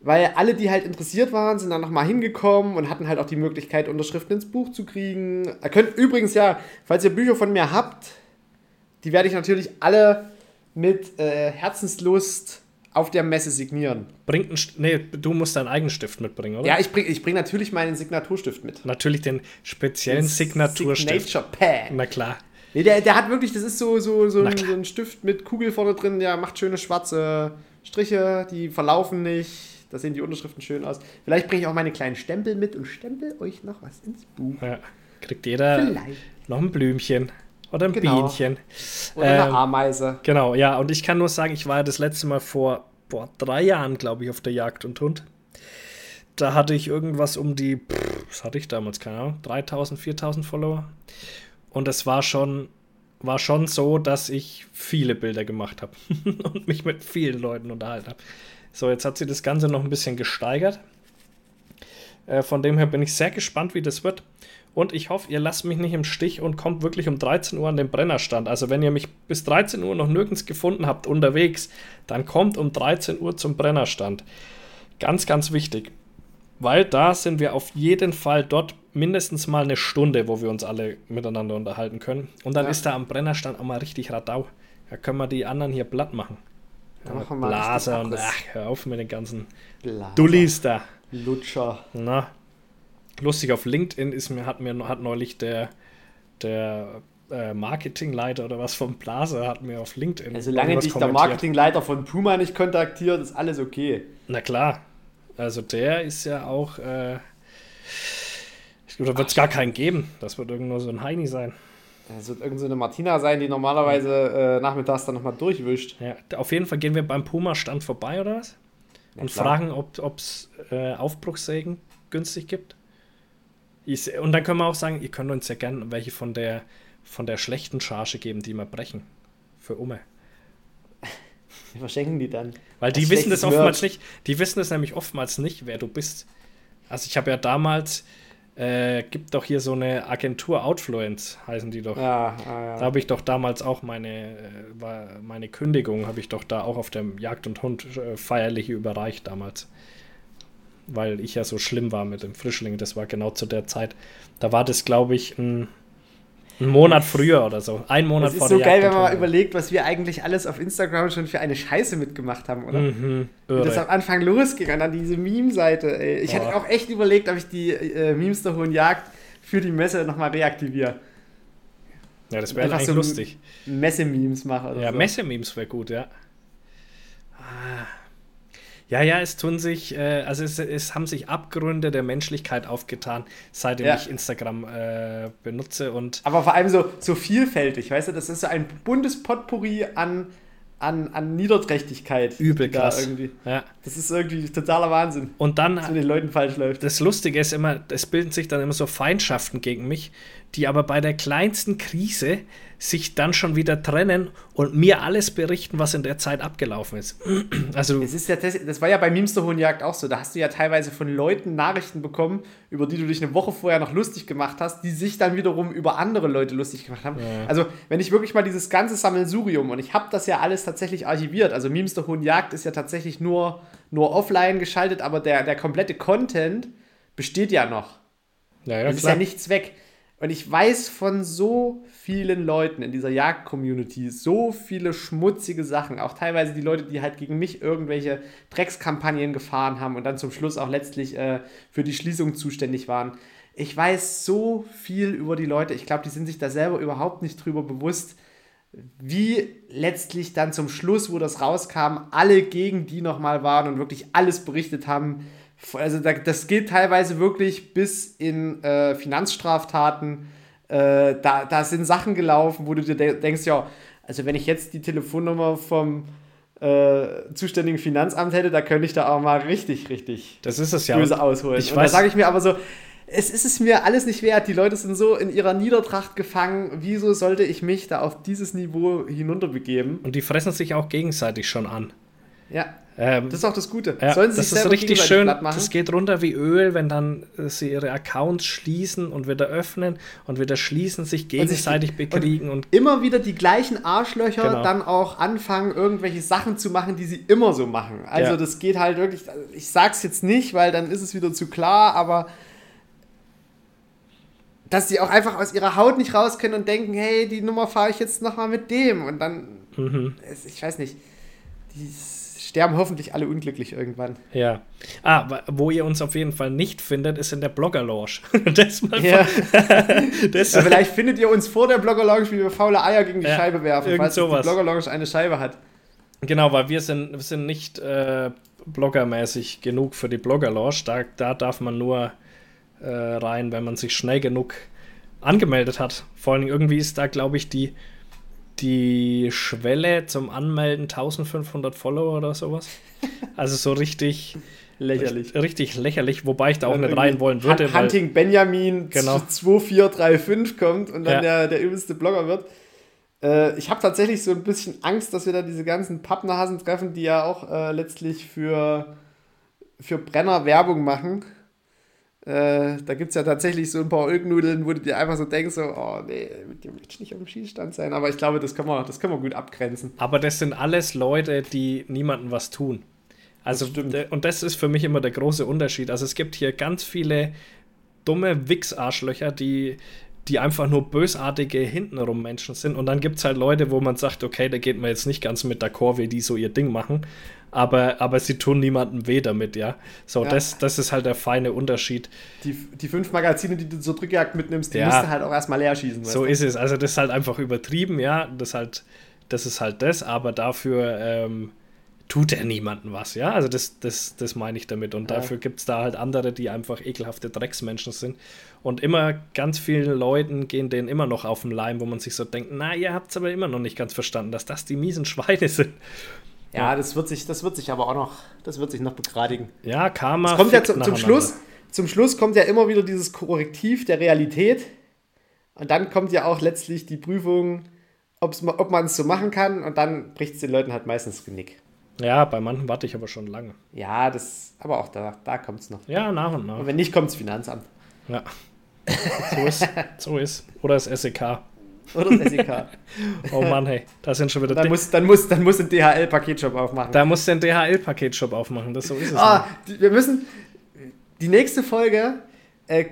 weil alle, die halt interessiert waren, sind dann nochmal hingekommen und hatten halt auch die Möglichkeit, Unterschriften ins Buch zu kriegen. Ihr könnt übrigens ja, falls ihr Bücher von mir habt, die werde ich natürlich alle mit äh, Herzenslust auf der Messe signieren. Bringt St- nee, du musst deinen eigenen Stift mitbringen, oder? Ja, ich bringe ich bring natürlich meinen Signaturstift mit. Natürlich den speziellen Signaturstift. Signature Pad. Na klar. Nee, der, der hat wirklich, das ist so, so, so, ein, so ein Stift mit Kugel vorne drin, der macht schöne schwarze Striche, die verlaufen nicht. Da sehen die Unterschriften schön aus. Vielleicht bringe ich auch meine kleinen Stempel mit und stempel euch noch was ins Buch. Ja. Kriegt jeder Vielleicht. noch ein Blümchen oder ein Genau. Bienchen. Oder Ähm, eine Ameise. Genau, ja, und ich kann nur sagen, ich war ja das letzte Mal vor boah, drei Jahren, glaube ich, auf der Jagd und Hund. Da hatte ich irgendwas um die, pff, was hatte ich damals, keine Ahnung, 3000, 4000 Follower. Und es war schon, war schon so, dass ich viele Bilder gemacht habe und mich mit vielen Leuten unterhalten habe. So, jetzt hat sich das Ganze noch ein bisschen gesteigert. Äh, von dem her bin ich sehr gespannt, wie das wird. Und ich hoffe, ihr lasst mich nicht im Stich und kommt wirklich um 13 Uhr an den Brennerstand. Also wenn ihr mich bis 13 Uhr noch nirgends gefunden habt unterwegs, dann kommt um 13 Uhr zum Brennerstand. Ganz, ganz wichtig. Weil da sind wir auf jeden Fall dort mindestens mal eine Stunde, wo wir uns alle miteinander unterhalten können. Und dann Ja. ist da am Brennerstand auch mal richtig Radau. Da können wir die anderen hier platt machen. Blaser richtig und ach, hör auf mit den ganzen Blaser. Dullis da. Lutscher. Na, lustig, auf LinkedIn ist mir, hat mir hat neulich der, der äh, Marketingleiter oder was vom Blaser hat mir auf LinkedIn. Ja, solange dich der. Marketingleiter von Puma nicht kontaktiert, ist alles okay. Na klar. Also der ist ja auch. Äh, ich glaube, da wird es gar keinen geben. Das wird irgend nur so ein Heini sein. Es wird irgendeine so eine Martina sein, die normalerweise äh, nachmittags dann nochmal durchwischt. Ja, auf jeden Fall gehen wir beim Puma-Stand vorbei, oder was? und fragen, ob es äh, Aufbruchssägen günstig gibt. Ich, und dann können wir auch sagen, ihr könnt uns ja gerne welche von der, von der schlechten Charge geben, die wir brechen. Für Umme. Wir verschenken die dann. Weil die wissen das oftmals Merch. nicht. Die wissen es nämlich oftmals nicht, wer du bist. Also ich habe ja damals, äh, gibt doch hier so eine Agentur Outfluence, heißen die doch. Ja, ah, ja. Da habe ich doch damals auch meine, äh, meine Kündigung, habe ich doch da auch auf dem Jagd und Hund äh, feierlich überreicht damals. Weil ich ja so schlimm war mit dem Frischling. Das war genau zu der Zeit. Da war das, glaube ich, ein ein Monat früher oder so. Ein Monat vor der Das ist so geil, wenn man mal überlegt, was wir eigentlich alles auf Instagram schon für eine Scheiße mitgemacht haben, oder? Mhm, Wie das am Anfang losging und dann diese Meme-Seite. Ich oh. hatte auch echt überlegt, ob ich die äh, Memes der Hohen Jagd für die Messe nochmal reaktiviere. Ja, das wäre eigentlich so lustig. Messe-Memes mache. Oder ja, so. Messe-Memes wäre gut, ja. Ah. Ja, ja, es tun sich, äh, also es, es, haben sich Abgründe der Menschlichkeit aufgetan, seitdem ja. ich Instagram äh, benutze und. Aber vor allem so, so vielfältig, weißt du, das ist so ein buntes Potpourri an, an, an Niederträchtigkeit. Übel krass. irgendwie. Ja. Das ist irgendwie totaler Wahnsinn. Und dann. Was mit den Leuten falsch läuft. Das Lustige ist immer, es bilden sich dann immer so Feindschaften gegen mich, die aber bei der kleinsten Krise sich dann schon wieder trennen und mir alles berichten, was in der Zeit abgelaufen ist. also es ist ja, das war ja bei Memes der Hohenjagd auch so. Da hast du ja teilweise von Leuten Nachrichten bekommen, über die du dich eine Woche vorher noch lustig gemacht hast, die sich dann wiederum über andere Leute lustig gemacht haben. Ja. Also wenn ich wirklich mal dieses ganze Sammelsurium und ich habe das ja alles tatsächlich archiviert. Also Memes der Hohenjagd ist ja tatsächlich nur, nur offline geschaltet, aber der, der komplette Content besteht ja noch. Ja, ja, ist ja nichts weg. Und ich weiß von so vielen Leuten in dieser Jagd-Community so viele schmutzige Sachen. Auch teilweise die Leute, die halt gegen mich irgendwelche Dreckskampagnen gefahren haben und dann zum Schluss auch letztlich äh, für die Schließung zuständig waren. Ich weiß so viel über die Leute. Ich glaube, die sind sich da selber überhaupt nicht drüber bewusst, wie letztlich dann zum Schluss, wo das rauskam, alle gegen die nochmal waren und wirklich alles berichtet haben, also das geht teilweise wirklich bis in äh, Finanzstraftaten. Äh, da, da sind Sachen gelaufen, wo du dir denkst, ja, also wenn ich jetzt die Telefonnummer vom äh, zuständigen Finanzamt hätte, da könnte ich da auch mal richtig, richtig das ist es ja. böse ausholen. Ich Und da sage ich mir aber so, es ist es mir alles nicht wert. Die Leute sind so in ihrer Niedertracht gefangen. Wieso sollte ich mich da auf dieses Niveau hinunterbegeben? Und die fressen sich auch gegenseitig schon an. Ja. Ähm, das ist auch das Gute. Ja, Sollen sie das ist richtig schön. Das geht runter wie Öl, wenn dann äh, sie ihre Accounts schließen und wieder öffnen und wieder schließen, sich gegenseitig und sich, bekriegen. Und, und, immer wieder die gleichen Arschlöcher genau. dann auch anfangen, irgendwelche Sachen zu machen, die sie immer so machen. Also ja. das geht halt wirklich, ich sag's jetzt nicht, weil dann ist es wieder zu klar, aber dass sie auch einfach aus ihrer Haut nicht raus können und denken, hey, die Nummer fahre ich jetzt nochmal mit dem. Und dann, mhm. ich weiß nicht, dieses sterben hoffentlich alle unglücklich irgendwann. Ja. Ah, wo ihr uns auf jeden Fall nicht findet, ist in der Blogger-Lounge. das mal ja. das ja, vielleicht findet ihr uns vor der Blogger-Lounge, wie wir faule Eier gegen die ja, Scheibe werfen, falls sowas. die Blogger-Lounge eine Scheibe hat. Genau, weil wir sind, wir sind nicht äh, bloggermäßig genug für die Blogger-Lounge. Da, da darf man nur äh, rein, wenn man sich schnell genug angemeldet hat. Vor allem irgendwie ist da, glaube ich, die die Schwelle zum Anmelden 1500 Follower oder sowas. Also so richtig lächerlich. Richtig lächerlich, wobei ich da auch nicht rein wollen würde. Hunting Benjamin genau. 2435 kommt und dann ja. der, der übelste Blogger wird. Äh, ich habe tatsächlich so ein bisschen Angst, dass wir da diese ganzen Pappnasen treffen, die ja auch äh, letztlich für, für Brenner Werbung machen. Äh, da gibt es ja tatsächlich so ein paar Ölknudeln, wo du dir einfach so denkst, so, oh nee, mit dem möchte ich nicht auf dem Schießstand sein. Aber ich glaube, das können, wir, das können wir gut abgrenzen. Aber das sind alles Leute, die niemandem was tun. Also, das und das ist für mich immer der große Unterschied. Also es gibt hier ganz viele dumme Wichs-Arschlöcher, die, die einfach nur bösartige hintenrum Menschen sind. Und dann gibt es halt Leute, wo man sagt, okay, da geht man jetzt nicht ganz mit der Kurve, die so ihr Ding machen aber, aber sie tun niemandem weh damit, ja. So, ja. Das, das ist halt der feine Unterschied. Die, die fünf Magazine, die du zur Drückjagd mitnimmst, die ja. musst du halt auch erstmal leer schießen. So ist es. Also das ist halt einfach übertrieben, ja. Das, halt, das ist halt das, aber dafür ähm, tut er niemandem was, ja. Also das, das, das meine ich damit. Und ja. dafür gibt es da halt andere, die einfach ekelhafte Drecksmenschen sind. Und immer ganz vielen Leuten gehen denen immer noch auf den Leim, wo man sich so denkt, na, ihr habt es aber immer noch nicht ganz verstanden, dass das die miesen Schweine sind. Ja, das wird sich, das wird sich aber auch noch, das wird sich noch begradigen. Ja, Karma. Es kommt ja fickt zum. Schluss, zum Schluss kommt ja immer wieder dieses Korrektiv der Realität. Und dann kommt ja auch letztlich die Prüfung, ob man es so machen kann. Und dann bricht es den Leuten halt meistens Genick. Ja, bei manchen warte ich aber schon lange. Ja, das, aber auch da, da kommt es noch. Ja, nach und nach. Und wenn nicht, kommt das Finanzamt. Ja. So ist. So ist. Oder das SEK. Oder das SEK. Oh Mann, hey. Da sind schon wieder. dann, muss, dann, muss, dann muss ein DHL-Paketshop aufmachen. da muss den DHL-Paketshop aufmachen. Das so ist es. Ah, die, wir müssen. Die nächste Folge äh,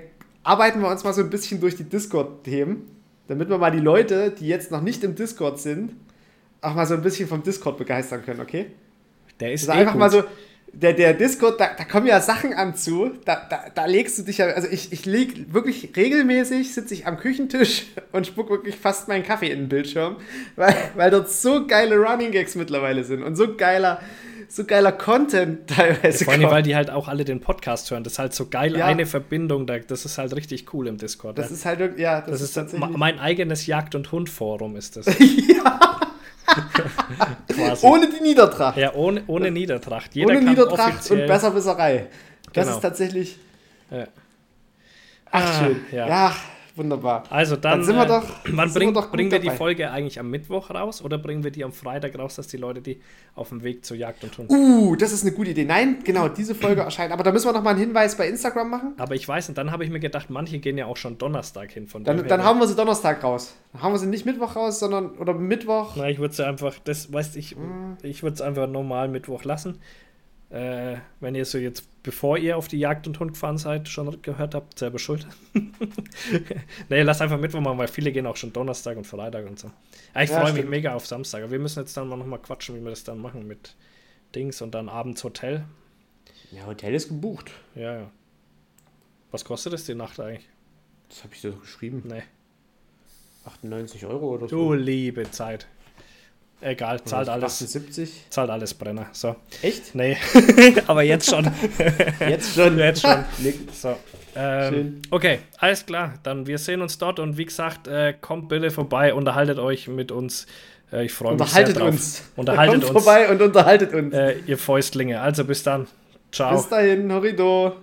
arbeiten wir uns mal so ein bisschen durch die Discord-Themen, damit wir mal die Leute, die jetzt noch nicht im Discord sind, auch mal so ein bisschen vom Discord begeistern können, okay? Der ist Also eh einfach gut. mal so. Der, der Discord, da, da kommen ja Sachen an zu, da, da, da legst du dich ja, also ich, ich leg wirklich regelmäßig, sitze ich am Küchentisch und spuck wirklich fast meinen Kaffee in den Bildschirm, weil, weil dort so geile Running Gags mittlerweile sind und so geiler, so geiler Content teilweise Vor allem, kommt. weil die halt auch alle den Podcast hören. Das ist halt so geil, Ja. eine Verbindung. Da, das ist halt richtig cool im Discord. Das ja. ist halt wirklich, ja, das, das ist, ist mein eigenes Jagd- und Hund-Forum ist das. Quasi. ohne die Niedertracht. ja, ohne, ohne Niedertracht. Jeder ohne Niedertracht und Besserwisserei. Das Genau. ist tatsächlich. Ja. Ach, Ah, schön. ja. Ja. Wunderbar. Also dann, Dann sind wir äh, doch- wann sind wir bring, doch bringen wir die dabei. Folge eigentlich am Mittwoch raus oder bringen wir die am Freitag raus, dass die Leute die auf dem Weg zur Jagd und Hund. Uh, das ist eine gute Idee. Nein, genau, diese Folge erscheint. Aber da müssen wir noch mal einen Hinweis bei Instagram machen. Aber ich weiß nicht, dann habe ich mir gedacht, manche gehen ja auch schon Donnerstag hin von Dann, dann hauen wir sie Donnerstag raus. Dann hauen wir sie nicht Mittwoch raus, sondern oder Mittwoch. Na, ich würde es einfach, das weißt ich, Mhm. ich würde es einfach normal Mittwoch lassen. Äh, wenn ihr so jetzt, bevor ihr auf die Jagd und Hund gefahren seid, schon gehört habt, selber schuld. nee, lass einfach Mittwoch machen, weil viele gehen auch schon Donnerstag und Freitag und so. Ja, ich Ja, freue mich mega auf Samstag. Aber wir müssen jetzt dann mal nochmal quatschen, wie wir das dann machen mit Dings und dann abends Hotel. Ja, Hotel ist gebucht. Ja, ja. Was kostet das die Nacht eigentlich? Das habe ich dir doch geschrieben. Nee. 98 Euro oder Du liebe Zeit. Egal, zahlt alles, 78. zahlt alles Brenner. So. Echt? Nee, aber jetzt schon. Jetzt schon. Jetzt schon. So. Ähm, Schön. okay, alles klar. Dann wir sehen uns dort und wie gesagt, äh, kommt bitte vorbei, unterhaltet euch mit uns. Äh, ich freue mich sehr Unterhaltet drauf. uns. Unterhaltet Kommt uns, vorbei und unterhaltet uns. äh, ihr Fäustlinge. Also bis dann. Ciao. Bis dahin, Horido.